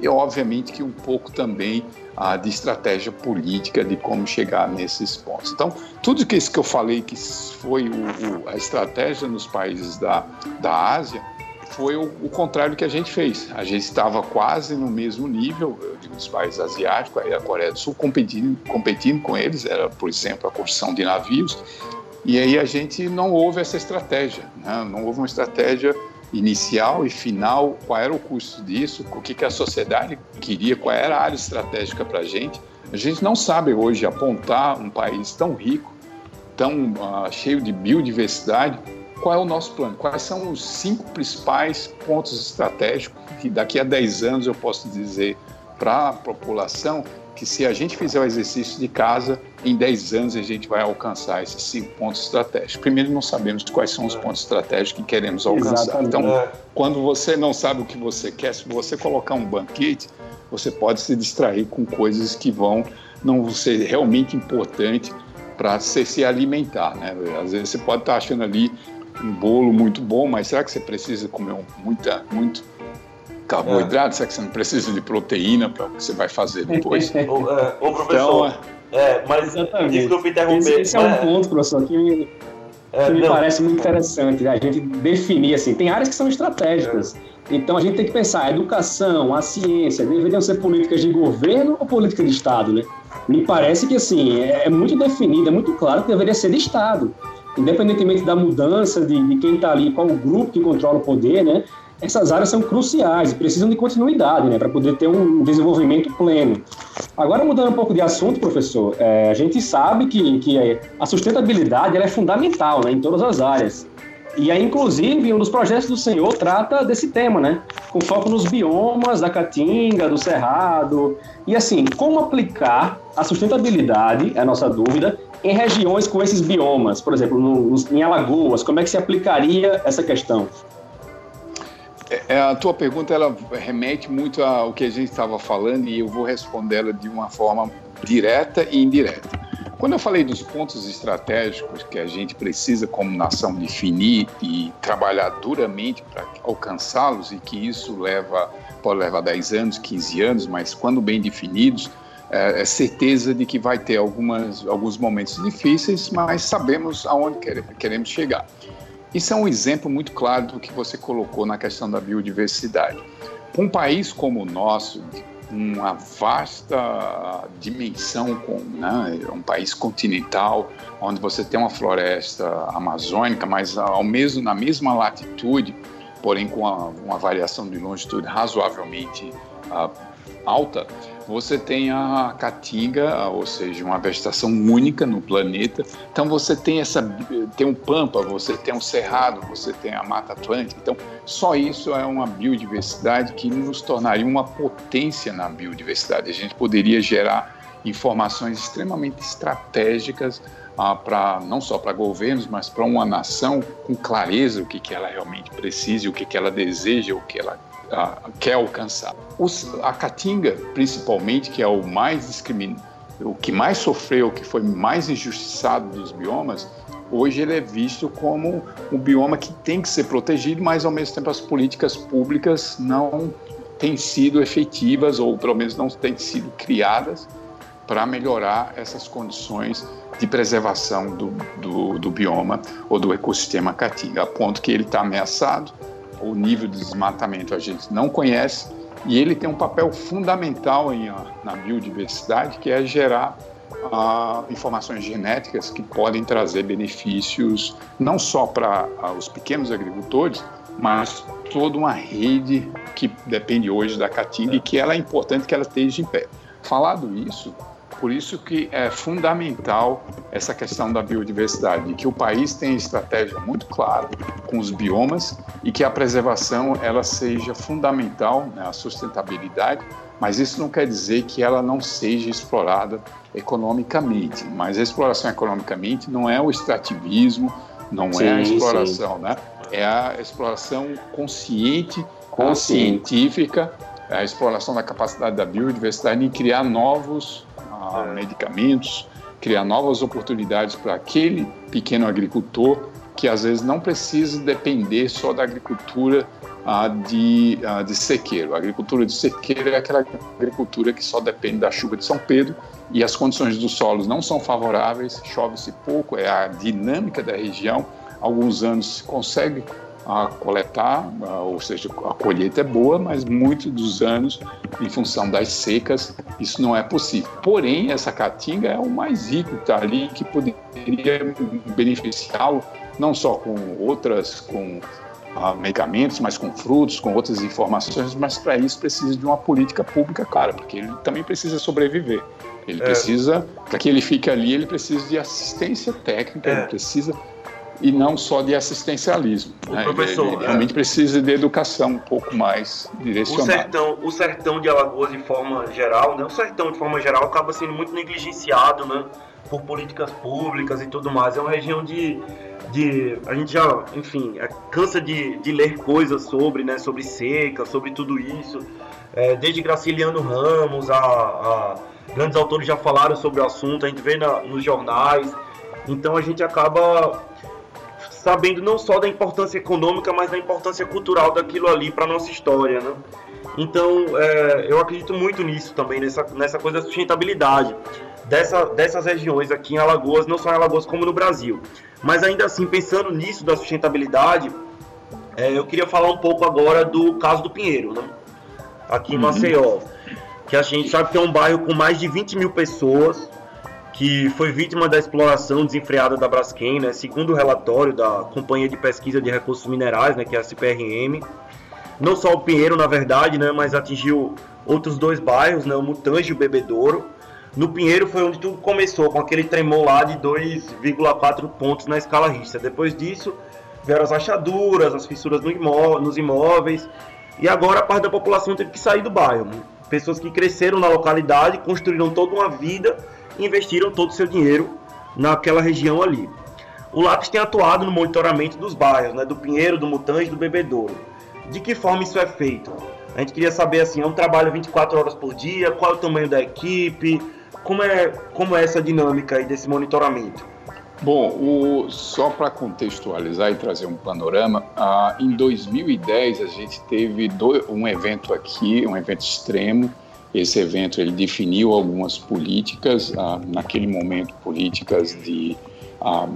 e obviamente que um pouco também ah, de estratégia política de como chegar nesses pontos. Então, tudo isso que eu falei que foi o, o, a estratégia nos países da, da Ásia foi o, o, contrário que a gente fez. A gente estava quase no mesmo nível dos países asiáticos, a Coreia do Sul competindo, competindo com eles, era, por exemplo, a construção de navios, e aí a gente não houve essa estratégia, né? não houve uma estratégia inicial e final, qual era o custo disso, o que, que a sociedade queria, qual era a área estratégica para a gente. A gente não sabe hoje apontar um país tão rico, tão uh, cheio de biodiversidade, qual é o nosso plano? Quais são os cinco principais pontos estratégicos que daqui a 10 anos eu posso dizer para a população que se a gente fizer o exercício de casa, em 10 anos a gente vai alcançar esses cinco pontos estratégicos. Primeiro, não sabemos quais são os é. pontos estratégicos que queremos alcançar. Exatamente. Então, é. quando você não sabe o que você quer, se você colocar um banquete, você pode se distrair com coisas que vão não ser realmente importantes para você se alimentar. Né? Às vezes você pode estar achando ali um bolo muito bom, mas será que você precisa comer muita, muito carboidrato? É. Será que você não precisa de proteína para o que você vai fazer depois? <laughs> ô, é, ô, professor, então, é, mas exatamente. desculpa interromper. Esse, esse é um ponto, professor, que me, é, que me parece muito interessante. Né? A gente definir assim, tem áreas que são estratégicas. Então a gente tem que pensar, a educação, a ciência, deveriam ser políticas de governo ou política de Estado, né? Me parece que assim, é, é muito definido, é muito claro que deveria ser de Estado. Independentemente da mudança de, de quem está ali, qual o grupo que controla o poder, né? Essas áreas são cruciais e precisam de continuidade, né, para poder ter um desenvolvimento pleno. Agora, mudando um pouco de assunto, professor, é, a gente sabe que, que a sustentabilidade é fundamental né, em todas as áreas. E aí, inclusive, um dos projetos do senhor trata desse tema, né? Com foco nos biomas da Caatinga, do Cerrado. E assim, como aplicar a sustentabilidade, é a nossa dúvida, em regiões com esses biomas? Por exemplo, no, em Alagoas, como é que se aplicaria essa questão? É, é, a tua pergunta ela remete muito ao que a gente estava falando e eu vou respondê-la de uma forma direta e indireta. Quando eu falei dos pontos estratégicos que a gente precisa, como nação, definir e trabalhar duramente para alcançá-los, e que isso leva, pode levar 10 anos, 15 anos, mas quando bem definidos, é, é certeza de que vai ter algumas, alguns momentos difíceis, mas sabemos aonde queremos chegar. Isso é um exemplo muito claro do que você colocou na questão da biodiversidade. Um país como o nosso, uma vasta dimensão, com, né, um país continental, onde você tem uma floresta amazônica, mas ao mesmo, na mesma latitude, porém com uma, uma variação de longitude razoavelmente uh, alta, você tem a caatinga, ou seja, uma vegetação única no planeta. Então você tem essa tem um pampa, você tem um cerrado, você tem a mata atlântica. Então só isso é uma biodiversidade que nos tornaria uma potência na biodiversidade. A gente poderia gerar informações extremamente estratégicas ah, para não só para governos, mas para uma nação com clareza o que, que ela realmente precisa, o que, que ela deseja, o que ela quer alcançar. Os, a Caatinga, principalmente, que é o mais discriminado, o que mais sofreu, o que foi mais injustiçado dos biomas, hoje ele é visto como um bioma que tem que ser protegido, mas ao mesmo tempo as políticas públicas não têm sido efetivas ou pelo menos não têm sido criadas para melhorar essas condições de preservação do, do, do bioma ou do ecossistema caatinga, a ponto que ele está ameaçado o nível de desmatamento a gente não conhece e ele tem um papel fundamental em, na biodiversidade, que é gerar ah, informações genéticas que podem trazer benefícios não só para ah, os pequenos agricultores, mas toda uma rede que depende hoje da Caatinga e que ela é importante que ela esteja em pé. Falado isso, por isso que é fundamental essa questão da biodiversidade, que o país tenha estratégia muito clara com os biomas e que a preservação ela seja fundamental, né, a sustentabilidade, mas isso não quer dizer que ela não seja explorada economicamente. Mas a exploração economicamente não é o extrativismo, não sim, é a exploração, sim. né? É a exploração consciente, consciente. científica, é a exploração da capacidade da biodiversidade em criar novos medicamentos, criar novas oportunidades para aquele pequeno agricultor que às vezes não precisa depender só da agricultura ah, de, ah, de sequeiro. A agricultura de sequeiro é aquela agricultura que só depende da chuva de São Pedro e as condições dos solos não são favoráveis, chove-se pouco, é a dinâmica da região. Alguns anos se consegue a coletar, ou seja, a colheita é boa, mas muitos dos anos, em função das secas, isso não é possível. Porém, essa caatinga é o mais rico que está ali, que poderia beneficiá-lo não só com outras, com ah, medicamentos, mas com frutos, com outras informações, mas para isso precisa de uma política pública, cara, porque ele também precisa sobreviver. Ele é. precisa, para que ele fique ali, ele precisa de assistência técnica, é. ele precisa e não só de assistencialismo. Né? Professor, ele, realmente é... precisa de educação um pouco mais direcionada. O sertão, o sertão de Alagoas, de forma geral, né? o sertão, de forma geral, acaba sendo muito negligenciado né? por políticas públicas e tudo mais. É uma região de. de a gente já, enfim, é, cansa de, de ler coisas sobre, né? sobre seca, sobre tudo isso. É, desde Graciliano Ramos, a, a, grandes autores já falaram sobre o assunto, a gente vê na, nos jornais. Então a gente acaba sabendo não só da importância econômica, mas da importância cultural daquilo ali para nossa história, né? Então, é, eu acredito muito nisso também, nessa, nessa coisa da sustentabilidade dessa, dessas regiões aqui em Alagoas, não só em Alagoas como no Brasil. Mas ainda assim, pensando nisso da sustentabilidade, é, eu queria falar um pouco agora do caso do Pinheiro, né? aqui em uhum. Maceió, que a gente sabe que é um bairro com mais de 20 mil pessoas, que foi vítima da exploração desenfreada da Braskem, né, segundo o relatório da Companhia de Pesquisa de Recursos Minerais, né, que é a CPRM. Não só o Pinheiro, na verdade, né, mas atingiu outros dois bairros, né, o Mutange e o Bebedouro. No Pinheiro foi onde tudo começou, com aquele tremor lá de 2,4 pontos na escala Richter. Depois disso, vieram as rachaduras, as fissuras no imó nos imóveis, e agora a parte da população teve que sair do bairro. Pessoas que cresceram na localidade, construíram toda uma vida investiram todo o seu dinheiro naquela região ali. O Lápis tem atuado no monitoramento dos bairros, né, do Pinheiro, do Mutante e do Bebedouro. De que forma isso é feito? A gente queria saber assim, é um trabalho 24 horas por dia, qual é o tamanho da equipe, como é, como é essa dinâmica aí desse monitoramento? Bom, o, só para contextualizar e trazer um panorama, ah, em 2010 a gente teve um evento aqui, um evento extremo, esse evento ele definiu algumas políticas, ah, naquele momento políticas de ah,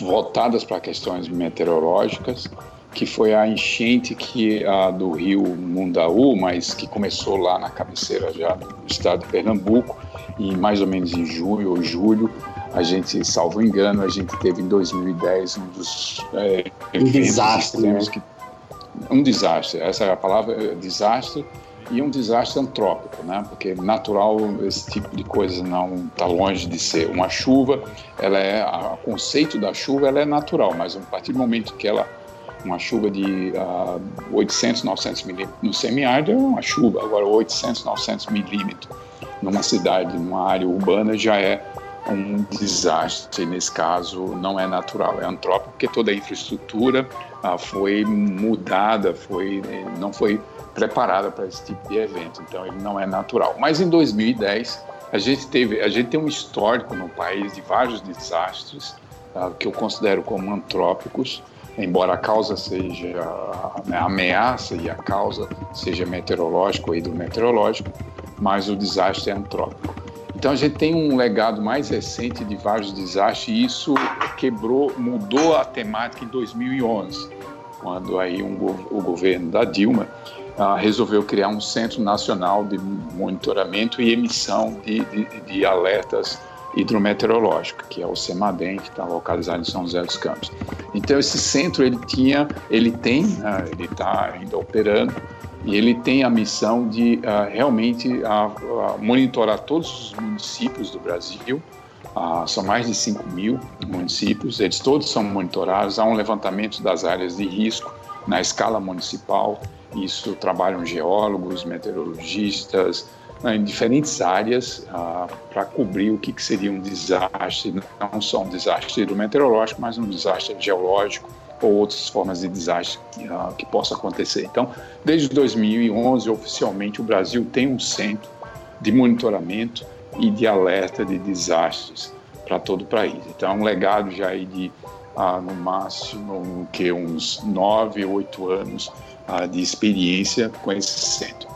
voltadas para questões meteorológicas, que foi a enchente que ah, do rio Mundaú, mas que começou lá na cabeceira já do estado de Pernambuco, e mais ou menos em junho ou julho, a gente, salvo engano, a gente teve em 2010 um dos é, um desastre, né? que, um desastre. Essa é a palavra, desastre e um desastre antrópico, né? Porque natural esse tipo de coisa não está longe de ser. Uma chuva, ela é o conceito da chuva, ela é natural, mas a partir do momento que ela uma chuva de uh, 800, 900 milímetros no semiárido é uma chuva. Agora 800, 900 milímetros numa cidade, numa área urbana já é um desastre. Nesse caso, não é natural, é antrópico, porque toda a infraestrutura uh, foi mudada, foi, não foi preparada para esse tipo de evento, então ele não é natural. Mas em 2010 a gente teve, a gente tem um histórico no país de vários desastres uh, que eu considero como antrópicos, embora a causa seja né, a ameaça e a causa seja meteorológica ou hidrometeorológica, mas o desastre é antrópico. Então a gente tem um legado mais recente de vários desastres e isso quebrou, mudou a temática em 2011, quando aí um, o governo da Dilma uh, resolveu criar um Centro Nacional de Monitoramento e Emissão de, de, de Alertas Hidrometeorológicos, que é o CEMADEM, que está localizado em São José dos Campos. Então esse centro ele tinha, ele tem, uh, ele está ainda operando e ele tem a missão de uh, realmente uh, monitorar todos os municípios do Brasil. são mais de 5 mil municípios, eles todos são monitorados. Há um levantamento das áreas de risco na escala municipal isso trabalham geólogos, meteorologistas, né, em diferentes áreas ah, para cobrir o que, que, seria um desastre, não só um desastre hidrometeorológico, mas um desastre geológico ou outras formas de desastre ah, que possa acontecer. Então, desde 2011, oficialmente, o Brasil tem um centro de monitoramento e de alerta de desastres para todo o país. Então, é um legado já aí de, ah, no máximo, que uns nove, oito anos de experiência com esse centro.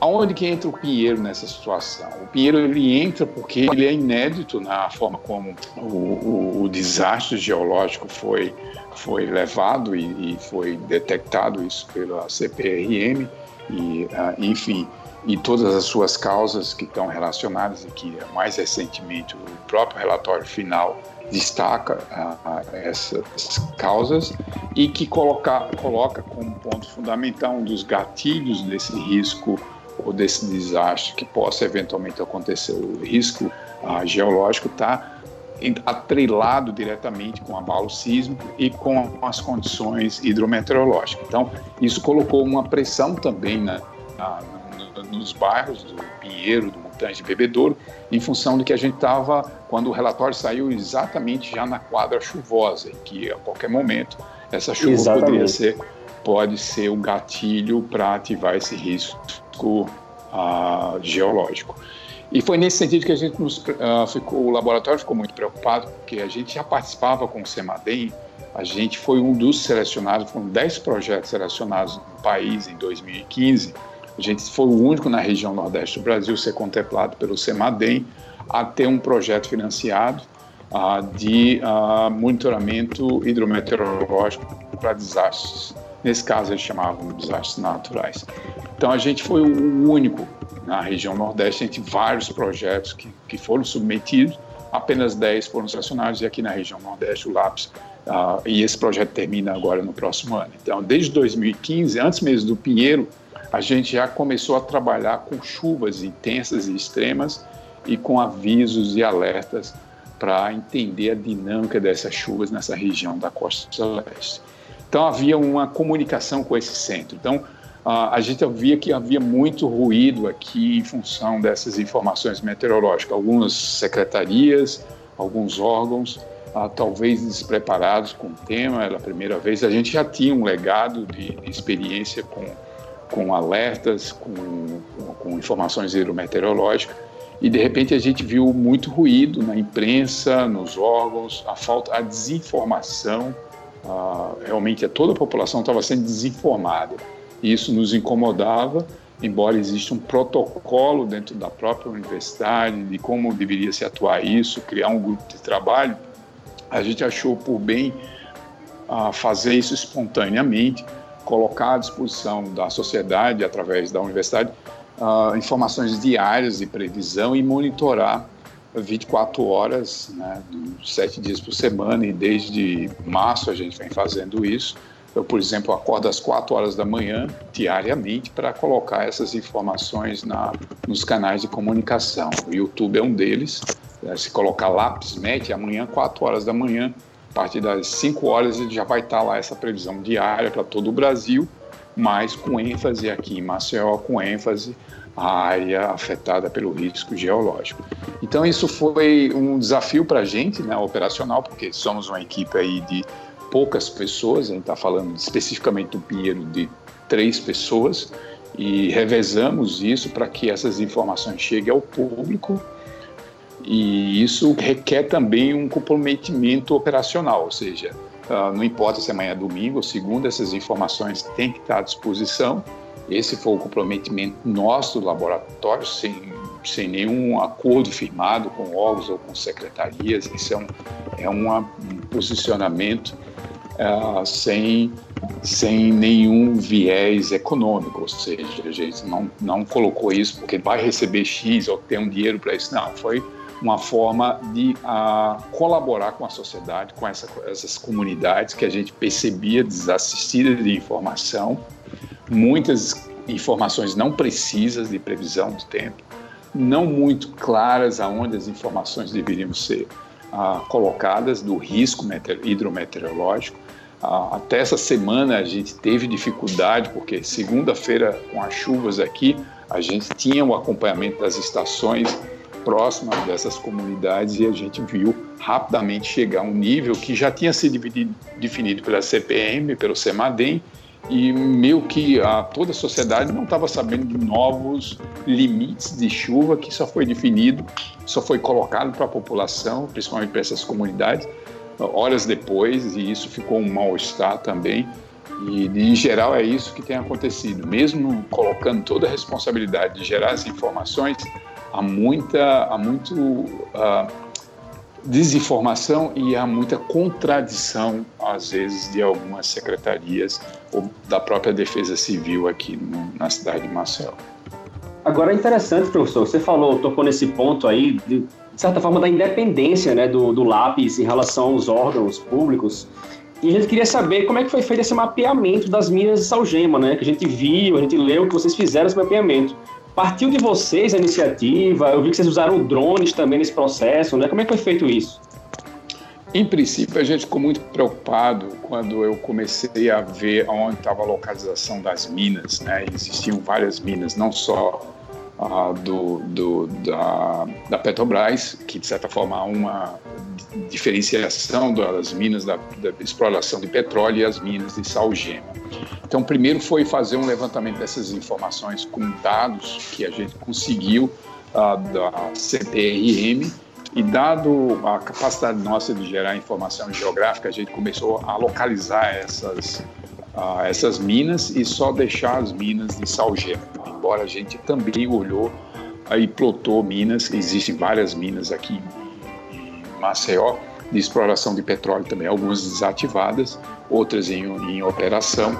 Aonde que entra o Pinheiro nessa situação? O Pinheiro ele entra porque ele é inédito na forma como o, o, o desastre geológico foi, foi levado e, e, foi detectado isso pela CPRM e, uh, enfim, e todas as suas causas que estão relacionadas e que mais recentemente o próprio relatório final destaca uh, essas causas e que coloca, coloca como ponto fundamental um dos gatilhos desse risco ou desse desastre que possa eventualmente acontecer. O risco geológico está atrelado diretamente com abalo sísmico e com as condições hidrometeorológicas. Então, isso colocou uma pressão também na, na, nos bairros do Pinheiro, do Montante de Bebedouro, em função de que a gente estava, quando o relatório saiu, exatamente já na quadra chuvosa, que a qualquer momento essa chuva exatamente. poderia ser, pode ser um gatilho para ativar esse risco uh, geológico. E foi nesse sentido que a gente nos, uh, ficou, o laboratório ficou muito preocupado, porque a gente já participava com o CEMADEM, a gente foi um dos selecionados, foram 10 projetos selecionados no país em 2015. A gente foi o único na região nordeste do Brasil a ser contemplado pelo CEMADEM a ter um projeto financiado uh, de uh, monitoramento hidrometeorológico para desastres. Nesse caso, eles chamavam de desastres naturais. Então, a gente foi o único na região Nordeste, entre vários projetos que, que foram submetidos, apenas 10 foram selecionados, e aqui na região Nordeste, o LAPS, uh, e esse projeto termina agora no próximo ano. Então, desde 2015, antes mesmo do Pinheiro, a gente já começou a trabalhar com chuvas intensas e extremas e com avisos e alertas para entender a dinâmica dessas chuvas nessa região da costa leste. Então havia uma comunicação com esse centro. Então a gente via que havia muito ruído aqui em função dessas informações meteorológicas. Algumas secretarias, alguns órgãos, uh, talvez despreparados com o tema, era a primeira vez. A gente já tinha um legado de, experiência com, com alertas, com, com informações hidrometeorológicas, e de repente a gente viu muito ruído na imprensa, nos órgãos, a falta, a desinformação. Uh, realmente toda a população estava sendo desinformada. Isso nos incomodava, embora exista um protocolo dentro da própria universidade de como deveria se atuar isso, criar um grupo de trabalho, a gente achou por bem uh, fazer isso espontaneamente, colocar à disposição da sociedade, através da universidade, uh, informações diárias de previsão e monitorar 24 horas, né, sete dias por semana, e desde março a gente vem fazendo isso eu, por exemplo, acordo às 4 horas da manhã, diariamente, para colocar essas informações na, nos canais de comunicação. O YouTube é um deles. É, se colocar lápis, mete amanhã, 4 horas da manhã, a partir das 5 horas, já vai estar lá essa previsão diária para todo o Brasil, mas com ênfase aqui em Maceió, com ênfase a área afetada pelo risco geológico. Então isso foi um desafio para a gente, né, operacional, porque somos uma equipe aí de poucas pessoas, a gente está falando especificamente do Pinheiro de três pessoas, e revezamos isso para que essas informações cheguem ao público e isso requer também um comprometimento operacional, ou seja, uh, não importa se amanhã é domingo ou segunda, essas informações têm que estar à disposição. Esse foi o comprometimento nosso do laboratório, sem, sem nenhum acordo firmado com órgãos ou com secretarias. Isso é um, é um posicionamento uh, sem, sem nenhum viés econômico, ou seja, a gente não, não colocou isso porque vai receber X ou ter um dinheiro para isso, não, foi uma forma de uh, colaborar com a sociedade, com essa, essas comunidades que a gente percebia desassistidas de informação, muitas informações não precisas de previsão do tempo, não muito claras aonde as informações deveriam ser uh, colocadas do risco hidrometeorológico, até essa semana a gente teve dificuldade, porque segunda-feira, com as chuvas aqui, a gente tinha o acompanhamento das estações próximas dessas comunidades e a gente viu rapidamente chegar a um nível que já tinha sido definido pela CPM, pelo CEMADEM, e meio que a, toda a sociedade não estava sabendo de novos limites de chuva que só foi definido, só foi colocado para a população, principalmente para essas comunidades, horas depois, e isso ficou um mal-estar também. E, em geral, é isso que tem acontecido. Mesmo colocando toda a responsabilidade de gerar essas informações, há muita, há muito uh, desinformação e há muita contradição, às vezes, de algumas secretarias ou da própria Defesa Civil aqui no, na cidade de Maceió. Agora é interessante, professor, você falou, tocou nesse ponto aí de de certa forma, da independência né, do, do lápis em relação aos órgãos públicos. E a gente queria saber como é que foi feito esse mapeamento das minas de salgema, né? Que a gente viu, a gente leu que vocês fizeram esse mapeamento. Partiu de vocês a iniciativa? Eu vi que vocês usaram drones também nesse processo, né? Como é que foi feito isso? Em princípio, a gente ficou muito preocupado quando eu comecei a ver onde estava a localização das minas. Né? Existiam várias minas, não só do, do, da, da, Petrobras, que de certa forma há uma diferenciação das minas da, da, exploração de petróleo e as minas de salgema. Então, primeiro foi fazer um levantamento dessas informações com dados que a gente conseguiu da CPRM e dado a capacidade nossa de gerar informação geográfica, a gente começou a localizar essas, uh, essas minas e só deixar as minas de salgema. Embora a gente também olhou e plotou minas, existem várias minas aqui em Maceió de exploração de petróleo também, algumas desativadas, outras em, em operação.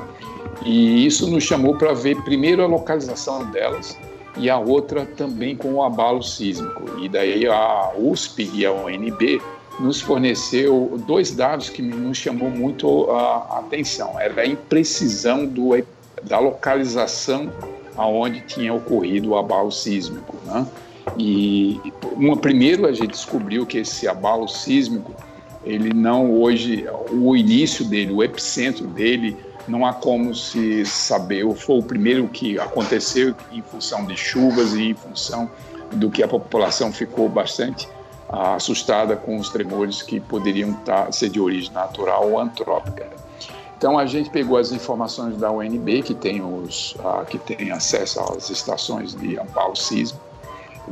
E isso nos chamou para ver primeiro a localização delas e a outra também com o abalo sísmico. E daí a USP e a UNB nos forneceu dois dados que nos chamou muito a atenção. Era a imprecisão do, da localização aonde tinha ocorrido o abalo sísmico. Né? E uma, primeiro a gente descobriu que esse abalo sísmico, ele não hoje, o início dele, o epicentro dele, não há como se saber. Foi o primeiro que aconteceu em função de chuvas e em função do que a população ficou bastante assustada com os tremores que poderiam tá, ser de origem natural ou antrópica. Então a gente pegou as informações da UNB que tem os que tem acesso às estações de amparo sísmico,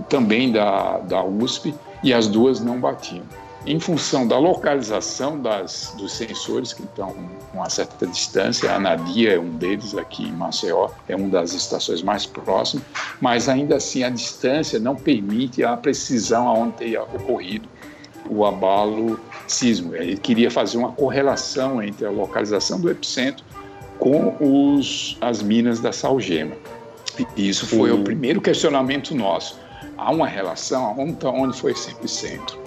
também da, da USP e as duas não batiam em função da localização das, dos sensores que estão com uma certa distância, a Anadia é um deles aqui em Maceió, é uma das estações mais próximas, mas ainda assim a distância não permite a precisão aonde tenha ocorrido o abalo sísmico. Ele queria fazer uma correlação entre a localização do epicentro com os, as minas da Salgema. E isso foi o primeiro questionamento nosso. Há uma relação? Onde, onde foi esse epicentro?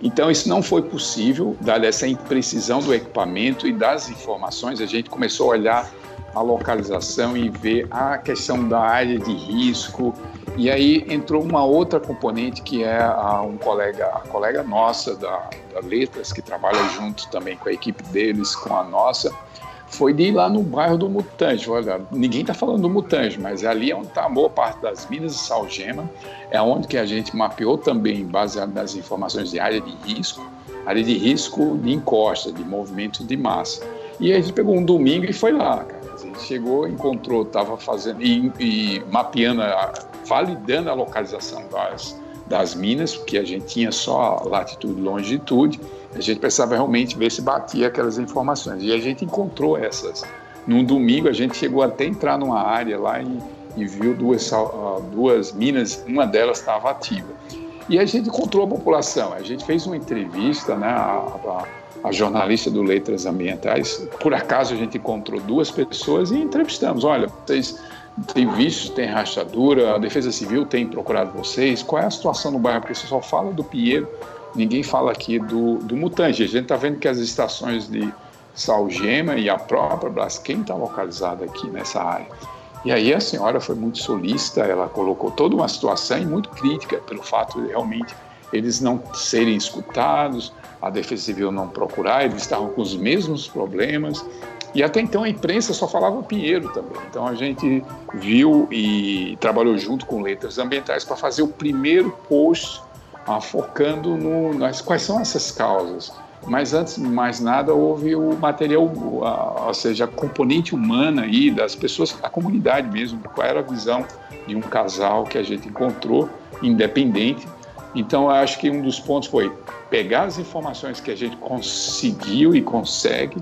Então, isso não foi possível, dada essa imprecisão do equipamento e das informações. A gente começou a olhar a localização e ver a questão da área de risco. E aí entrou uma outra componente que é a, um colega, a colega nossa da, da Letras, que trabalha junto também com a equipe deles, com a nossa, foi de ir lá no bairro do Mutange. Olha, ninguém está falando do Mutange, mas ali é onde está a boa parte das minas de salgema, é onde que a gente mapeou também, baseado nas informações de área de risco, área de risco de encosta, de movimento de massa. E a gente pegou um domingo e foi lá, cara. A gente chegou, encontrou, estava fazendo e, e mapeando, validando a localização das, das minas, porque a gente tinha só latitude e longitude, a gente precisava realmente ver se batia aquelas informações. E a gente encontrou essas. Num domingo, a gente chegou até entrar numa área lá e, e viu duas, duas minas, uma delas estava ativa. E a gente encontrou a população. A gente fez uma entrevista, né, a, a, a, jornalista do Letras Ambientais. Por acaso, a gente encontrou duas pessoas e entrevistamos. Olha, vocês têm visto, tem rachadura, a Defesa Civil tem procurado vocês. Qual é a situação no bairro? Porque você só fala do Pinheiro ninguém fala aqui do, do mutante. A gente está vendo que as estações de Salgema e a própria Braskem está localizada aqui nessa área. E aí a senhora foi muito solícita, ela colocou toda uma situação muito crítica pelo fato de realmente eles não serem escutados, a Defesa Civil não procurar, eles estavam com os mesmos problemas. E até então a imprensa só falava Pinheiro também. Então a gente viu e trabalhou junto com Letras Ambientais para fazer o primeiro post ah, focando no, nas quais são essas causas. Mas antes de mais nada, houve o material, a, ou seja, a componente humana aí das pessoas, da comunidade mesmo, qual era a visão de um casal que a gente encontrou, independente. Então, eu acho que um dos pontos foi pegar as informações que a gente conseguiu e consegue,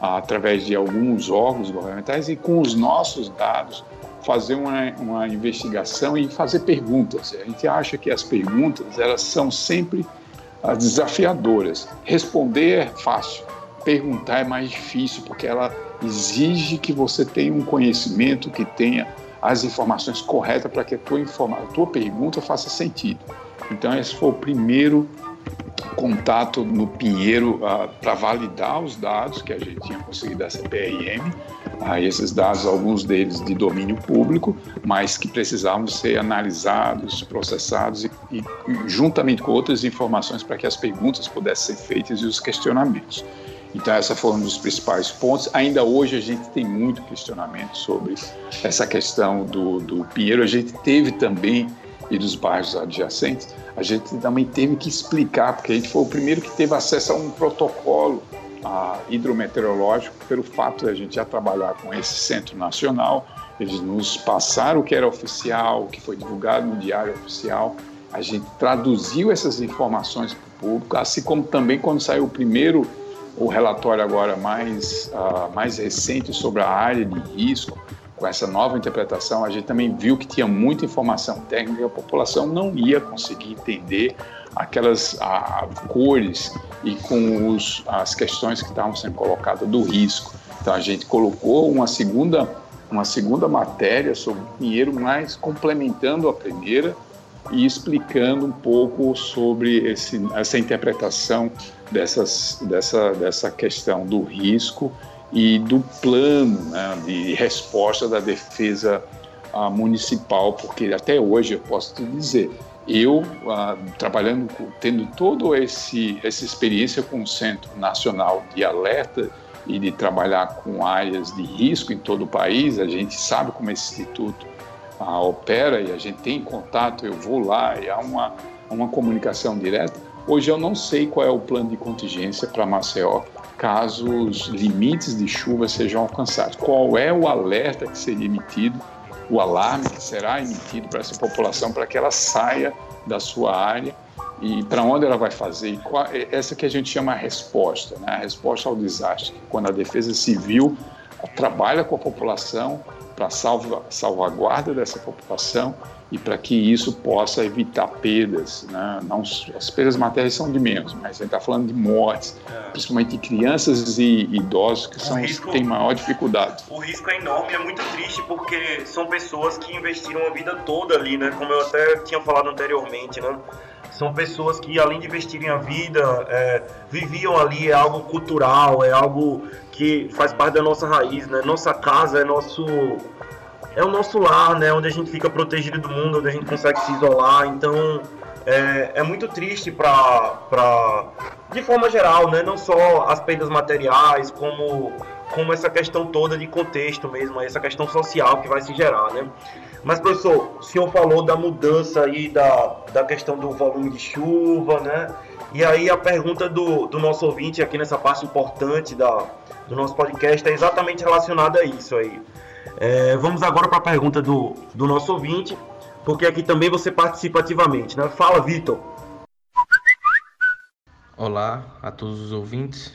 através de alguns órgãos governamentais, e com os nossos dados, fazer uma, uma investigação e fazer perguntas. A gente acha que as perguntas elas são sempre ah, desafiadoras. Responder é fácil, perguntar é mais difícil porque ela exige que você tenha um conhecimento, que tenha as informações corretas para que a tua, informa a tua pergunta faça sentido. Então esse foi o primeiro contato no Pinheiro uh, para validar os dados que a gente tinha conseguido da CPRM, uh, esses dados, alguns deles de domínio público, mas que precisavam ser analisados, processados e, e juntamente com outras informações para que as perguntas pudessem ser feitas e os questionamentos. Então, essa foi um dos principais pontos. Ainda hoje a gente tem muito questionamento sobre essa questão do, do Pinheiro. A gente teve também, e dos bairros adjacentes, a gente também teve que explicar, porque a gente foi o primeiro que teve acesso a um protocolo a, hidrometeorológico, pelo fato de a gente já trabalhar com esse centro nacional. Eles nos passaram o que era oficial, o que foi divulgado no diário oficial. A gente traduziu essas informações para o público, assim como também quando saiu o primeiro o relatório agora mais, uh, mais recente sobre a área de risco, com essa nova interpretação, a gente também viu que tinha muita informação técnica a população não ia conseguir entender aquelas a, cores e com os, as questões que estavam sendo colocadas do risco. Então a gente colocou uma segunda, uma segunda matéria sobre o Pinheiro, mas complementando a primeira e explicando um pouco sobre esse, essa interpretação dessas, dessa, dessa questão do risco e do plano né, de resposta da defesa uh, municipal, porque até hoje eu posso te dizer, eu uh, trabalhando, tendo toda esse, essa experiência com o Centro Nacional de Alerta e de trabalhar com áreas de risco em todo o país, a gente sabe como esse instituto uh, opera e a gente tem contato, eu vou lá e há uma, uma comunicação direta. Hoje eu não sei qual é o plano de contingência para Maceió caso os limites de chuva sejam alcançados. Qual é o alerta que seria emitido, o alarme que será emitido para essa população para que ela saia da sua área e para onde ela vai fazer? Qual, essa que a gente chama a resposta, né? a resposta ao desastre, quando a Defesa Civil trabalha com a população para salva, salvaguarda dessa população e para que isso possa evitar perdas. Né? Não, as perdas materiais são de menos, mas a gente está falando de mortes, é. principalmente de crianças e idosos, que são risco, os que têm maior dificuldade. O risco é enorme, é muito triste, porque são pessoas que investiram a vida toda ali, né? como eu até tinha falado anteriormente. Né? São pessoas que, além de investirem a vida, é, viviam ali, é algo cultural, é algo que faz parte da nossa raiz, né? Nossa casa é nosso é o nosso lar, né? Onde a gente fica protegido do mundo, onde a gente consegue se isolar. Então é, é muito triste para, de forma geral, né? Não só as perdas materiais, como, como essa questão toda de contexto mesmo, essa questão social que vai se gerar, né? Mas, professor, o senhor falou da mudança aí da, da questão do volume de chuva, né? E aí a pergunta do, do nosso ouvinte aqui nessa parte importante da, do nosso podcast é exatamente relacionada a isso aí. É, vamos agora para a pergunta do, do nosso ouvinte, porque aqui também você participa ativamente, né? Fala, Vitor. Olá a todos os ouvintes,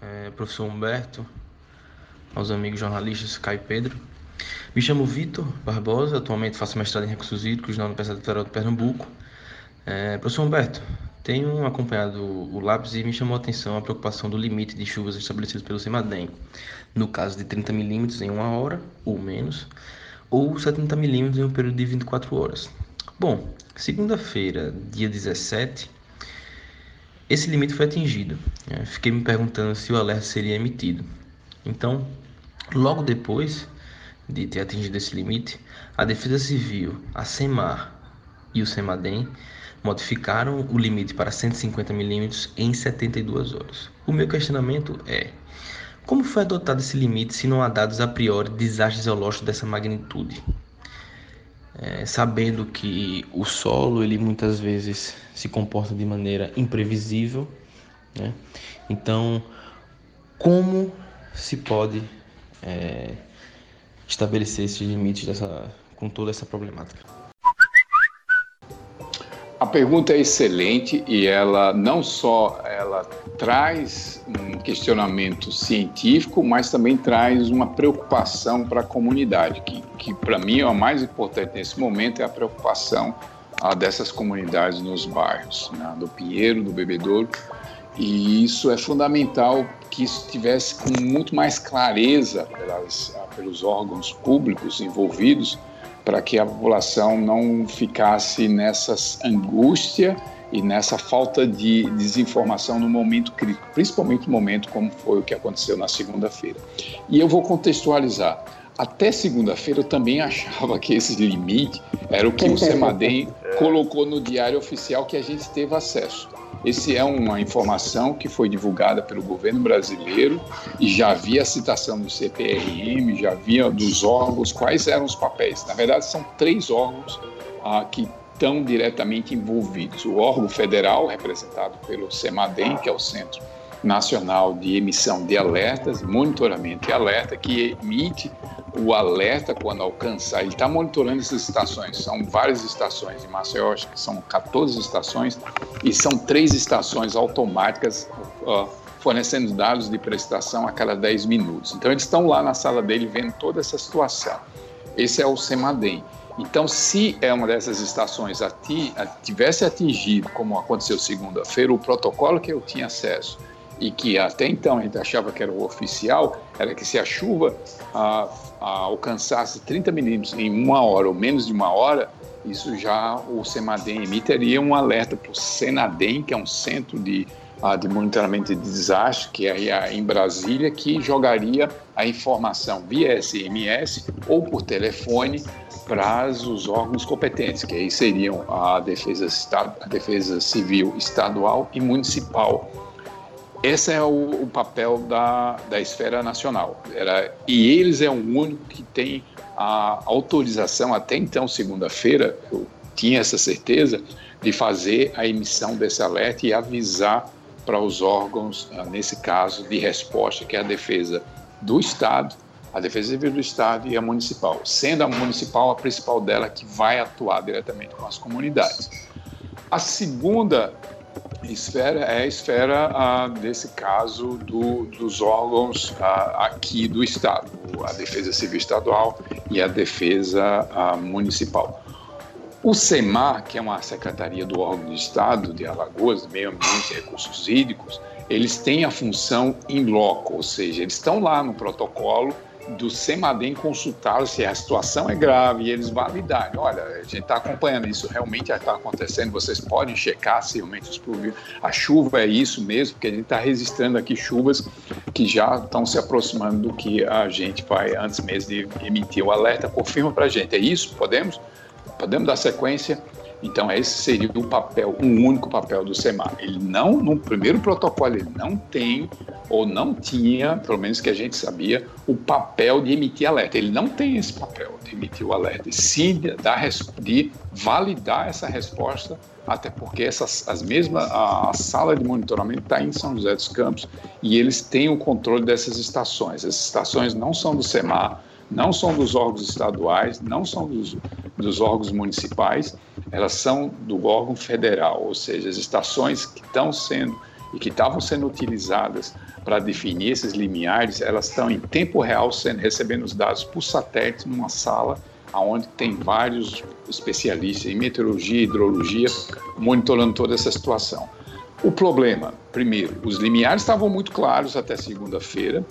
é, professor Humberto, aos amigos jornalistas Caio e Pedro. Me chamo Vitor Barbosa, atualmente faço mestrado em recursos hídricos na Universidade Federal de Pernambuco. É, professor Humberto, tenho acompanhado o lápis e me chamou a atenção a preocupação do limite de chuvas estabelecido pelo CEMADEM, no caso de 30 milímetros em uma hora ou menos, ou 70 milímetros em um período de 24 horas. Bom, segunda-feira, dia 17, esse limite foi atingido. É, fiquei me perguntando se o alerta seria emitido. Então, logo depois de ter atingido esse limite, a Defesa Civil, a SEMAR e o CEMADEM modificaram o limite para 150 milímetros em 72 horas. O meu questionamento é: como foi adotado esse limite se não há dados a priori de desastres geológicos dessa magnitude? É, sabendo que o solo ele muitas vezes se comporta de maneira imprevisível, né? então como se pode é, estabelecer esses limites dessa, com toda essa problemática? A pergunta é excelente e ela não só ela traz um questionamento científico, mas também traz uma preocupação para a comunidade, que, que para mim é o mais importante nesse momento é a preocupação ah, dessas comunidades nos bairros, né, do Pinheiro, do Bebedouro, e isso é fundamental que isso tivesse com muito mais clareza pelas, pelos órgãos públicos envolvidos para que a população não ficasse nessa angústia e nessa falta de desinformação no momento crítico, principalmente no momento como foi o que aconteceu na segunda-feira. E eu vou contextualizar. Até segunda-feira eu também <laughs> achava que esse limite era o que o <laughs> Semadem colocou no diário oficial que a gente teve acesso. Esse é uma informação que foi divulgada pelo governo brasileiro e já havia a citação do CPRM, já havia dos órgãos, quais eram os papéis. Na verdade, são três órgãos ah, que estão diretamente envolvidos. O órgão federal, representado pelo CEMADEM, que é o Centro Nacional de Emissão de Alertas, Monitoramento e Alerta, que emite o alerta quando alcançar. Ele está monitorando essas estações. São várias estações de Maceió, acho que são 14 estações, e são três estações automáticas uh, fornecendo dados de prestação a cada 10 minutos. Então, eles estão lá na sala dele vendo toda essa situação. Esse é o CEMADEM. Então, se é uma dessas estações ati tivesse atingido, como aconteceu segunda-feira, o protocolo que eu tinha acesso e que até então a gente achava que era o oficial, era que se a chuva ah, alcançasse 30 milímetros em uma hora ou menos de uma hora, isso já o CEMADEM emiteria um alerta para o Senadem, que é um centro de, ah, de monitoramento de desastre, que é em Brasília, que jogaria a informação via SMS ou por telefone para os órgãos competentes, que aí seriam a defesa, a defesa civil estadual e municipal. Esse é o, o papel da, da esfera nacional. Era, e eles é o único que tem a autorização, até então, segunda-feira, eu tinha essa certeza, de fazer a emissão desse alerta e avisar para os órgãos, ah, nesse caso, de resposta, que é a defesa do Estado a Defesa Civil do Estado e a municipal, sendo a municipal a principal dela que vai atuar diretamente com as comunidades. A segunda esfera é a esfera, ah, desse caso, do, dos órgãos ah, aqui do Estado, a Defesa Civil Estadual e a Defesa ah, Municipal. O SEMAR, que é uma secretaria do órgão do Estado de Alagoas, Meio Ambiente e Recursos Hídricos, eles têm a função in loco, ou seja, eles estão lá no protocolo do SEMADEM consultá se a situação é grave e eles validarem. Olha, a gente está acompanhando isso, realmente está acontecendo, vocês podem checar se realmente os a chuva é isso mesmo, porque a gente está registrando aqui chuvas que já estão se aproximando do que a gente vai, antes mesmo de emitir o alerta, confirma para a gente. É isso? Podemos? Podemos dar sequência? Então, esse seria o papel, um único papel do SEMAR. Ele não, no primeiro protocolo, ele não tem, ou não tinha, pelo menos que a gente sabia, o papel de emitir alerta. Ele não tem esse papel de emitir o alerta, sim de validar essa resposta, até porque essas, as mesmas, a, a sala de monitoramento está em São José dos Campos e eles têm o controle dessas estações. Essas estações não são do SEMAR, não são dos órgãos estaduais, não são dos, dos órgãos municipais, elas são do órgão federal, ou seja, as estações que estão sendo e que estavam sendo utilizadas para definir esses limiares, elas estão em tempo real sendo, recebendo os dados por satélite numa sala onde tem vários especialistas em meteorologia e hidrologia monitorando toda essa situação. O problema, primeiro, os limiares estavam muito claros até segunda-feira.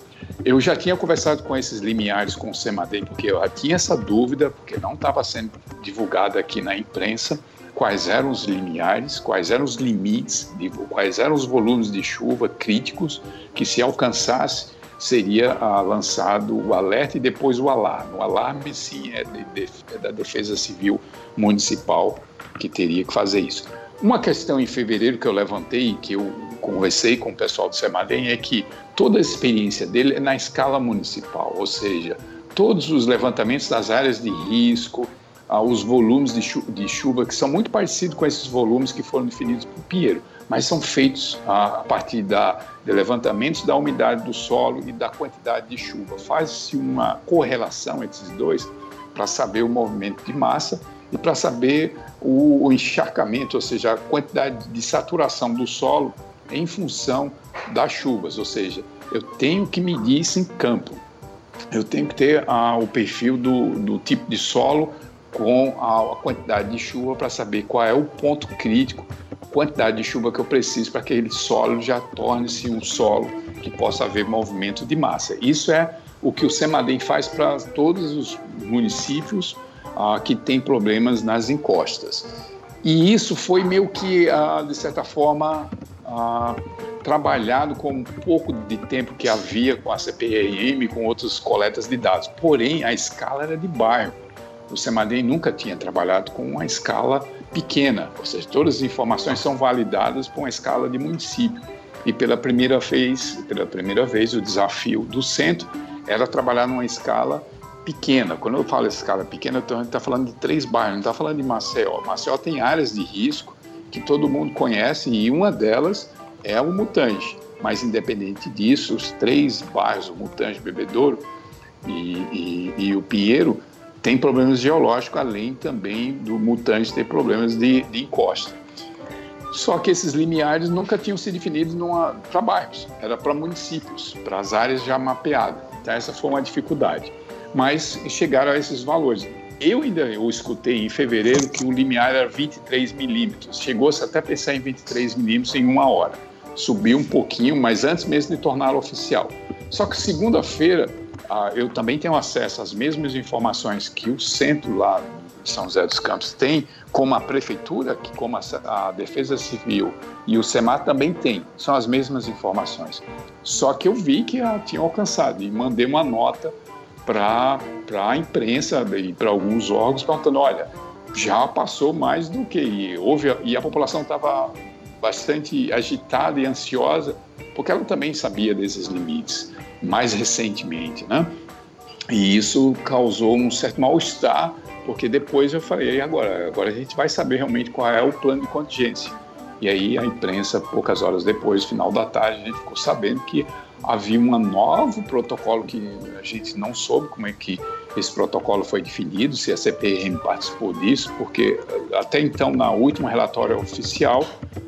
Eu já tinha conversado com esses limiares com o Semadem, porque eu já tinha essa dúvida, porque não estava sendo divulgada aqui na imprensa quais eram os limiares, quais eram os limites, quais eram os volumes de chuva críticos que se alcançasse seria ah, lançado o alerta e depois o alarme. O alarme, sim, é, de, de, é da Defesa Civil Municipal que teria que fazer isso. Uma questão em fevereiro que eu levantei, que eu conversei com o pessoal do SEMADEM, é que toda a experiência dele é na escala municipal, ou seja, todos os levantamentos das áreas de risco, ah, os volumes de, chu de chuva, que são muito parecidos com esses volumes que foram definidos por Pinheiro, mas são feitos a partir da, de levantamentos da umidade do solo e da quantidade de chuva. Faz-se uma correlação entre esses dois para saber o movimento de massa e para saber o, o encharcamento, ou seja, a quantidade de saturação do solo em função das chuvas, ou seja, eu tenho que medir isso em campo. Eu tenho que ter ah, o perfil do, do, tipo de solo com a, a quantidade de chuva para saber qual é o ponto crítico, quantidade de chuva que eu preciso para que aquele solo já torne-se um solo que possa haver movimento de massa. Isso é o que o SEMADEM faz para todos os municípios ah, que têm problemas nas encostas. E isso foi meio que, ah, de certa forma, ah, trabalhado com um pouco de tempo que havia com a CPRM, com outras coletas de dados. Porém, a escala era de bairro. O CEMADEM nunca tinha trabalhado com uma escala pequena, ou seja, todas as informações são validadas por uma escala de município. E pela primeira vez, pela primeira vez, o desafio do centro era trabalhar numa escala pequena. Quando eu falo escala pequena, a gente está falando de três bairros, não está falando de Maceió. Maceió tem áreas de risco que todo mundo conhece e uma delas é o Mutange. Mas independente disso, os três bairros, o Mutange, Bebedouro e, e, e o Pinheiro, tem problemas geológicos, além também do Mutange ter problemas de, de encosta. Só que esses limiares nunca tinham sido definidos para bairros, era para municípios, para as áreas já mapeadas. Então essa foi uma dificuldade. Mas chegaram a esses valores. Eu ainda eu escutei em fevereiro que o limiar era 23 milímetros. Chegou-se até a pensar em 23 milímetros em uma hora. Subiu um pouquinho, mas antes mesmo de torná-lo oficial. Só que segunda-feira ah, eu também tenho acesso às mesmas informações que o centro lá de São José dos Campos tem, como a prefeitura, que como a, a Defesa Civil e o SEMAR também tem, são as mesmas informações. Só que eu vi que a tinham alcançado e mandei uma nota para a imprensa e para alguns órgãos perguntando, olha, já passou mais do que e houve e a população estava bastante agitada e ansiosa porque ela também sabia desses limites mais recentemente, né? E isso causou um certo mal-estar porque depois eu falei, agora? Agora a gente vai saber realmente qual é o plano de contingência. E aí a imprensa, poucas horas depois, final da tarde, a gente ficou sabendo que havia um novo protocolo que a gente não soube como é que esse protocolo foi definido, se a CPRM participou disso, porque até então, na última relatório oficial,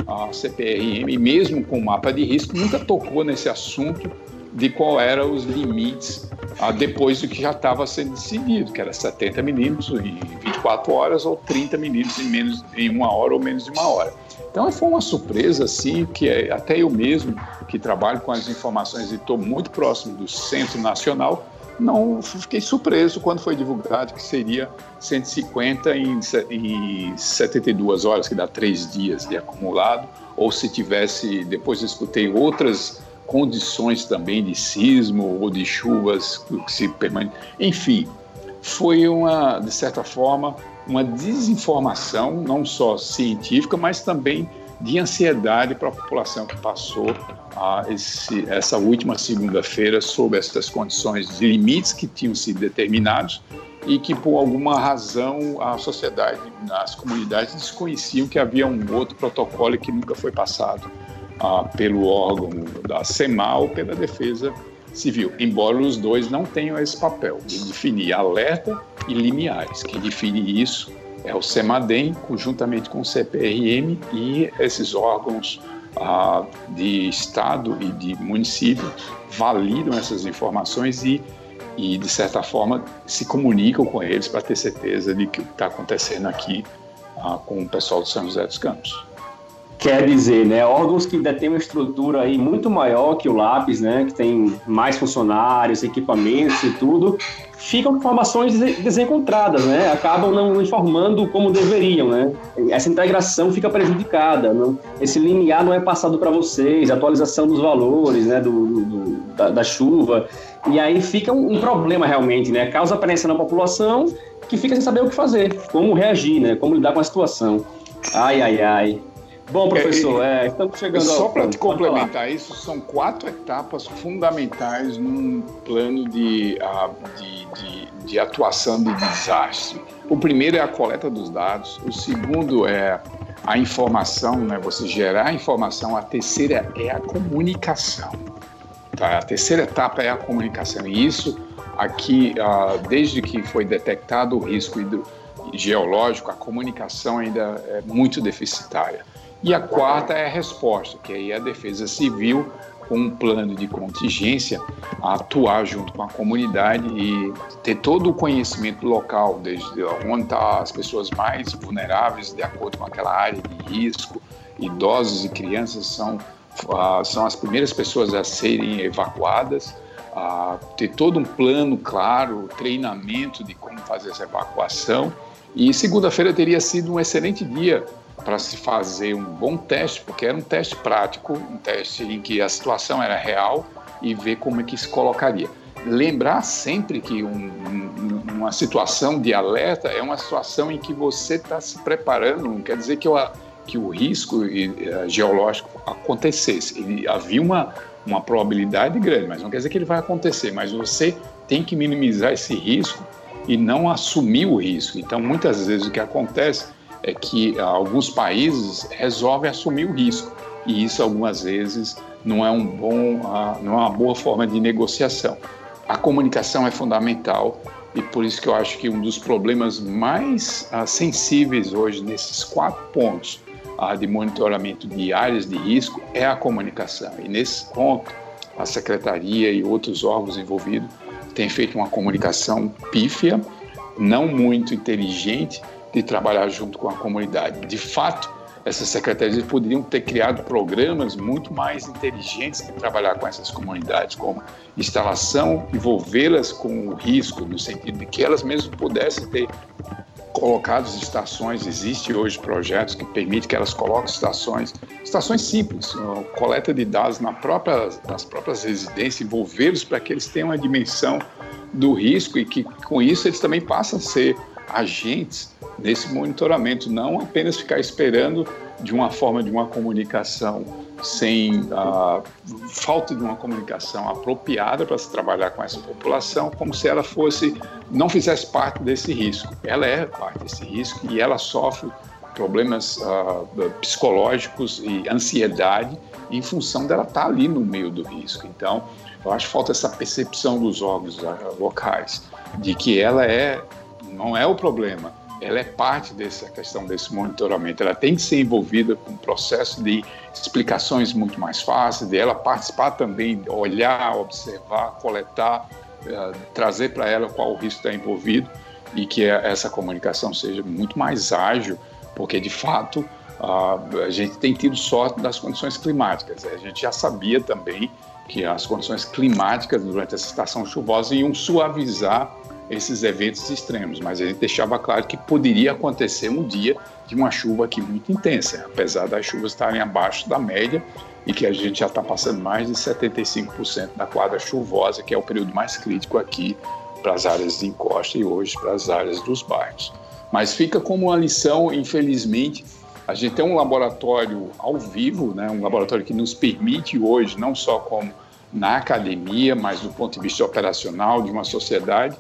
a CPRM, mesmo com o mapa de risco, nunca tocou nesse assunto de qual eram os limites ah, depois do que já estava sendo decidido, que era 70 milímetros em 24 horas ou 30 milímetros em menos em uma hora ou menos de uma hora. Então foi uma surpresa assim que é, até eu mesmo que trabalho com as informações e estou muito próximo do Centro Nacional não fiquei surpreso quando foi divulgado que seria 150 em, em 72 horas, que dá três dias de acumulado, ou se tivesse, depois eu escutei outras condições também de sismo ou de chuvas que se permanecem. Enfim, foi uma, de certa forma, uma desinformação, não só científica, mas também de ansiedade para a população que passou a esse, essa última segunda-feira sob essas condições de limites que tinham sido determinados e que por alguma razão a sociedade, as comunidades desconheciam que havia um outro protocolo que nunca foi passado ah, pelo órgão da CEMAL, pela Defesa Civil, embora os dois não tenham esse papel de definir alerta e limiares. Quem define isso é o CEMADEM, conjuntamente com o CPRM e esses órgãos ah, de Estado e de município validam essas informações e, e, de certa forma, se comunicam com eles para ter certeza de que o que está acontecendo aqui ah, com o pessoal do São José dos Campos. Quer dizer, né, órgãos que ainda têm uma estrutura aí muito maior que o lápis, né, que tem mais funcionários, equipamentos e tudo, ficam com informações desencontradas, né, acabam não informando como deveriam, né. Essa integração fica prejudicada, não, esse linear não é passado para vocês, atualização dos valores, né, do, do da, da, chuva, e aí fica um, um problema realmente, né, causa pressão na população que fica sem saber o que fazer, como reagir, né, como lidar com a situação. Ai, ai, ai. Bom, professor, é, é, estamos chegando Só para te complementar isso, são quatro etapas fundamentais num plano de, de, de, de, atuação de desastre. O primeiro é a coleta dos dados, o segundo é a informação, né, você gerar a informação, a terceira é a comunicação. Tá? A terceira etapa é a comunicação, e isso aqui, uh, desde que foi detectado o risco hidro geológico, a comunicação ainda é muito deficitária. E a quarta é a resposta, que aí é a defesa civil com um plano de contingência a atuar junto com a comunidade e ter todo o conhecimento local, desde onde estão tá as pessoas mais vulneráveis, de acordo com aquela área de risco, idosos e crianças são, uh, são as primeiras pessoas a serem evacuadas, uh, ter todo um plano claro, treinamento de como fazer essa evacuação. E segunda-feira teria sido um excelente dia para se fazer um bom teste, porque era um teste prático, um teste em que a situação era real e ver como é que se colocaria. Lembrar sempre que um, um, uma situação de alerta é uma situação em que você está se preparando, não quer dizer que, eu, que o risco eh, geológico acontecesse. Ele, havia uma, uma probabilidade grande, mas não quer dizer que ele vai acontecer, mas você tem que minimizar esse risco e não assumir o risco. Então, muitas vezes o que acontece é que alguns países resolvem assumir o risco e isso algumas vezes não é um bom, não é uma boa forma de negociação. A comunicação é fundamental e por isso que eu acho que um dos problemas mais sensíveis hoje nesses quatro pontos de monitoramento de áreas de risco é a comunicação. E nesse ponto, a secretaria e outros órgãos envolvidos têm feito uma comunicação pífia, não muito inteligente, de trabalhar junto com a comunidade. De fato, essas secretarias poderiam ter criado programas muito mais inteligentes de trabalhar com essas comunidades, como instalação, envolvê-las com o risco, no sentido de que elas mesmas pudessem ter colocado estações. Existem hoje projetos que permitem que elas coloquem estações, estações simples, coleta de dados na própria, nas próprias residências, envolvê-los para que eles tenham uma dimensão do risco e que com isso eles também passam a ser agentes nesse monitoramento, não apenas ficar esperando de uma forma de uma comunicação sem a falta de uma comunicação apropriada para se trabalhar com essa população, como se ela fosse não fizesse parte desse risco. Ela é parte desse risco e ela sofre problemas uh, psicológicos e ansiedade em função dela estar ali no meio do risco. Então, eu acho que falta essa percepção dos órgãos uh, locais de que ela é não é o problema, ela é parte dessa questão desse monitoramento. Ela tem que ser envolvida com um processo de explicações muito mais fáceis, de ela participar também, olhar, observar, coletar, uh, trazer para ela qual o risco está envolvido e que essa comunicação seja muito mais ágil, porque de fato a gente tem tido sorte das condições climáticas. A gente já sabia também que as condições climáticas durante essa estação chuvosa iam suavizar esses eventos extremos, mas a gente deixava claro que poderia acontecer um dia de uma chuva aqui muito intensa, apesar das chuvas estarem abaixo da média e que a gente já está passando mais de 75% da quadra chuvosa, que é o período mais crítico aqui para as áreas de encosta e hoje para as áreas dos bairros. Mas fica como uma lição, infelizmente, a gente tem um laboratório ao vivo, né, um laboratório que nos permite hoje, não só como na academia, mas do ponto de vista operacional de uma sociedade,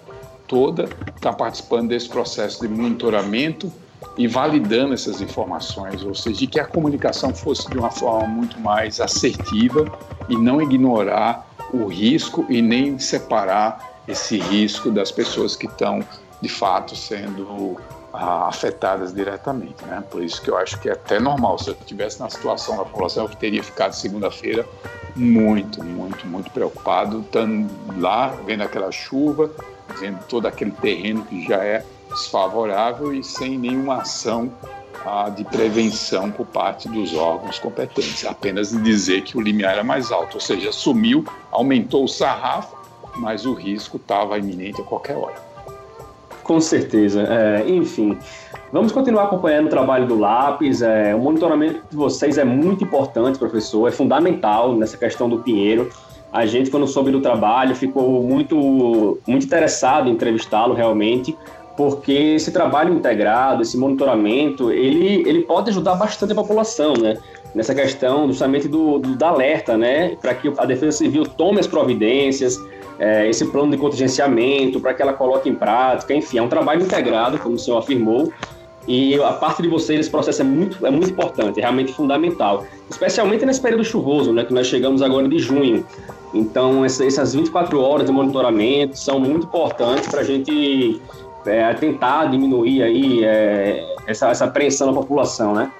toda está participando desse processo de monitoramento e validando essas informações, ou seja, de que a comunicação fosse de uma forma muito mais assertiva e não ignorar o risco e nem separar esse risco das pessoas que estão de fato sendo ah, afetadas diretamente, né? Por isso que eu acho que é até normal. Se eu estivesse na situação da população, eu teria ficado segunda-feira muito, muito, muito preocupado, estando lá, vendo aquela chuva, vendo todo aquele terreno que já é desfavorável e sem nenhuma ação ah, de prevenção por parte dos órgãos competentes, apenas dizer que o limiar era mais alto, ou seja, sumiu, aumentou o sarrafo, mas o risco estava iminente a qualquer hora. Com certeza. É, enfim, vamos continuar acompanhando o trabalho do Lápis. É, o monitoramento de vocês é muito importante, professor, é fundamental nessa questão do Pinheiro. A gente, quando soube do trabalho, ficou muito, muito interessado em entrevistá-lo realmente, porque esse trabalho integrado, esse monitoramento, ele, ele pode ajudar bastante a população, né? Nessa questão justamente do, do da alerta, né? Para que a Defesa Civil tome as providências, é, esse plano de contingenciamento, para que ela coloque em prática, enfim, é um trabalho integrado, como o senhor afirmou, e a parte de vocês, esse processo é muito, é muito importante, é realmente fundamental, especialmente nesse período chuvoso, né, que nós chegamos agora de junho. Então, essas 24 horas de monitoramento são muito importantes para a gente é, tentar diminuir aí é, essa, essa pressão na população, né?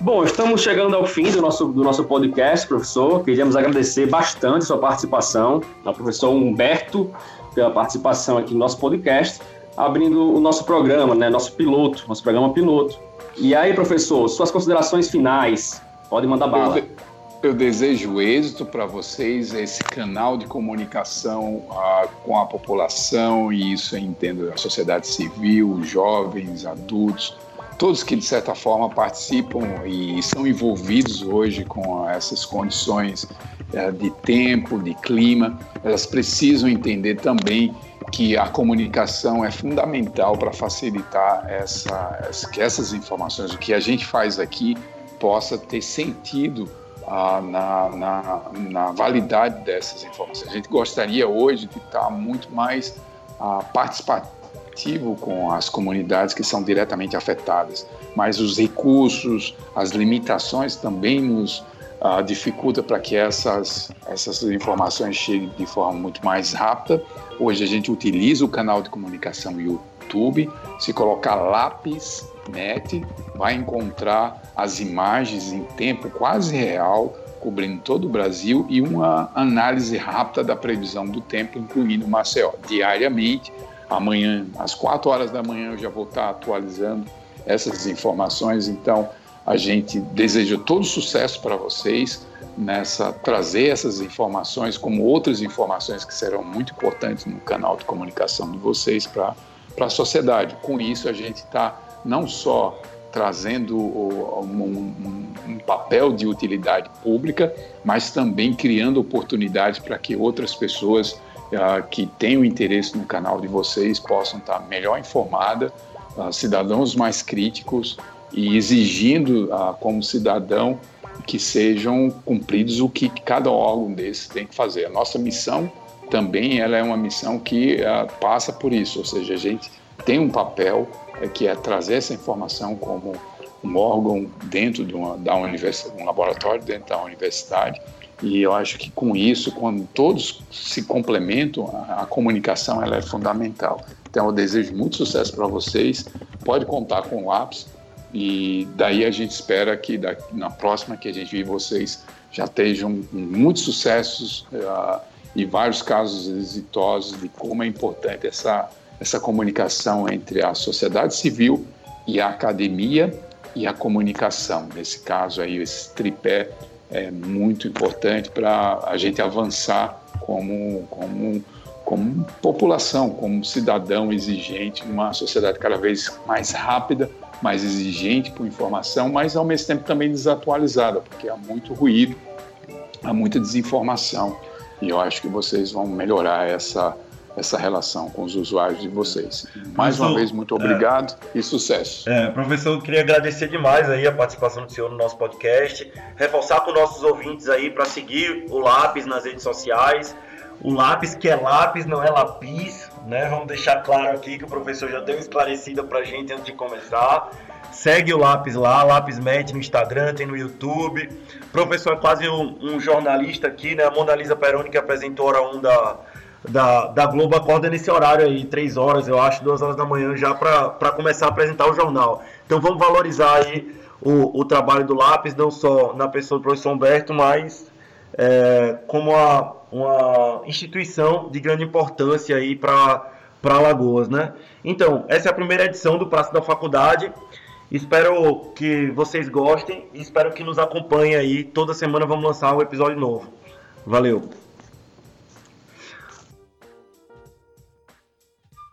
Bom, estamos chegando ao fim do nosso, do nosso podcast, professor. Queríamos agradecer bastante sua participação, ao professor Humberto, pela participação aqui no nosso podcast, abrindo o nosso programa, né, nosso piloto, nosso programa piloto. E aí, professor, suas considerações finais, pode mandar bala. Eu, Eu desejo êxito para vocês, esse canal de comunicação uh, com a população, e isso eu entendo a sociedade civil, jovens, adultos, todos que de certa forma participam e são envolvidos hoje com essas condições uh, de tempo, de clima, elas precisam entender também que a comunicação é fundamental para facilitar essa, que essas informações, o que a gente faz aqui, possa ter sentido ah, na, na, na, validade dessas informações. A gente gostaria hoje de estar muito mais ah, participativo com as comunidades que são diretamente afetadas, mas os recursos, as limitações também nos ah, dificulta para que essas, essas informações cheguem de forma muito mais rápida. Hoje a gente utiliza o canal de comunicação YouTube. Se colocar lápis net, vai encontrar as imagens em tempo quase real, cobrindo todo o Brasil, e uma análise rápida da previsão do tempo, incluindo Maceió, diariamente. Amanhã, às 4 horas da manhã, eu já vou estar atualizando essas informações. Então, a gente deseja todo sucesso para vocês nessa trazer essas informações, como outras informações que serão muito importantes no canal de comunicação de vocês para a sociedade. Com isso, a gente está não só trazendo um, um, um, papel de utilidade pública, mas também criando oportunidades para que outras pessoas uh, que tenham interesse no canal de vocês possam estar melhor informadas, uh, cidadãos mais críticos e exigindo, uh, como cidadão, que sejam cumpridos o que cada órgão desse tem que fazer. A nossa missão também ela é uma missão que passa por isso, ou seja, a gente tem um papel é, que é trazer essa informação como um órgão dentro de uma, da universidade, um laboratório dentro da universidade. E eu acho que com isso, quando todos se complementam, a, a comunicação ela é fundamental. Então eu desejo muito sucesso para vocês. Pode contar com o lápis e daí a gente espera que na próxima que a gente vir vocês já estejam muitos sucessos uh, e vários casos exitosos de como é importante essa essa comunicação entre a sociedade civil e a academia e a comunicação. Nesse caso aí, esse tripé é muito importante para a gente avançar como, como, como população, como cidadão exigente numa sociedade cada vez mais rápida, mais exigente por informação, mas ao mesmo tempo também desatualizada, porque há muito ruído, há muita desinformação. E eu acho que vocês vão melhorar essa essa relação com os usuários de vocês. Mais professor, uma vez, muito obrigado é, e sucesso. É, professor, eu queria agradecer demais aí a participação do senhor no nosso podcast, reforçar com nossos ouvintes aí para seguir o Lápis nas redes sociais. O lápis que é lápis, não é lápis, né? Vamos deixar claro aqui que o professor já deu esclarecida para a gente antes de começar. Segue o Lápis lá, Lápis Met no Instagram, tem no YouTube. O professor é quase um, um jornalista aqui, né? A Mona Lisa Peroni que apresentou a hora 1 da, da, da Globo acorda nesse horário aí, três horas, eu acho, duas horas da manhã, já para começar a apresentar o jornal. Então vamos valorizar aí o, o trabalho do Lápis, não só na pessoa do professor Humberto, mas é, como uma, uma instituição de grande importância aí para Alagoas, né? Então, essa é a primeira edição do Praça da Faculdade. Espero que vocês gostem e espero que nos acompanhem aí. Toda semana vamos lançar um episódio novo. Valeu!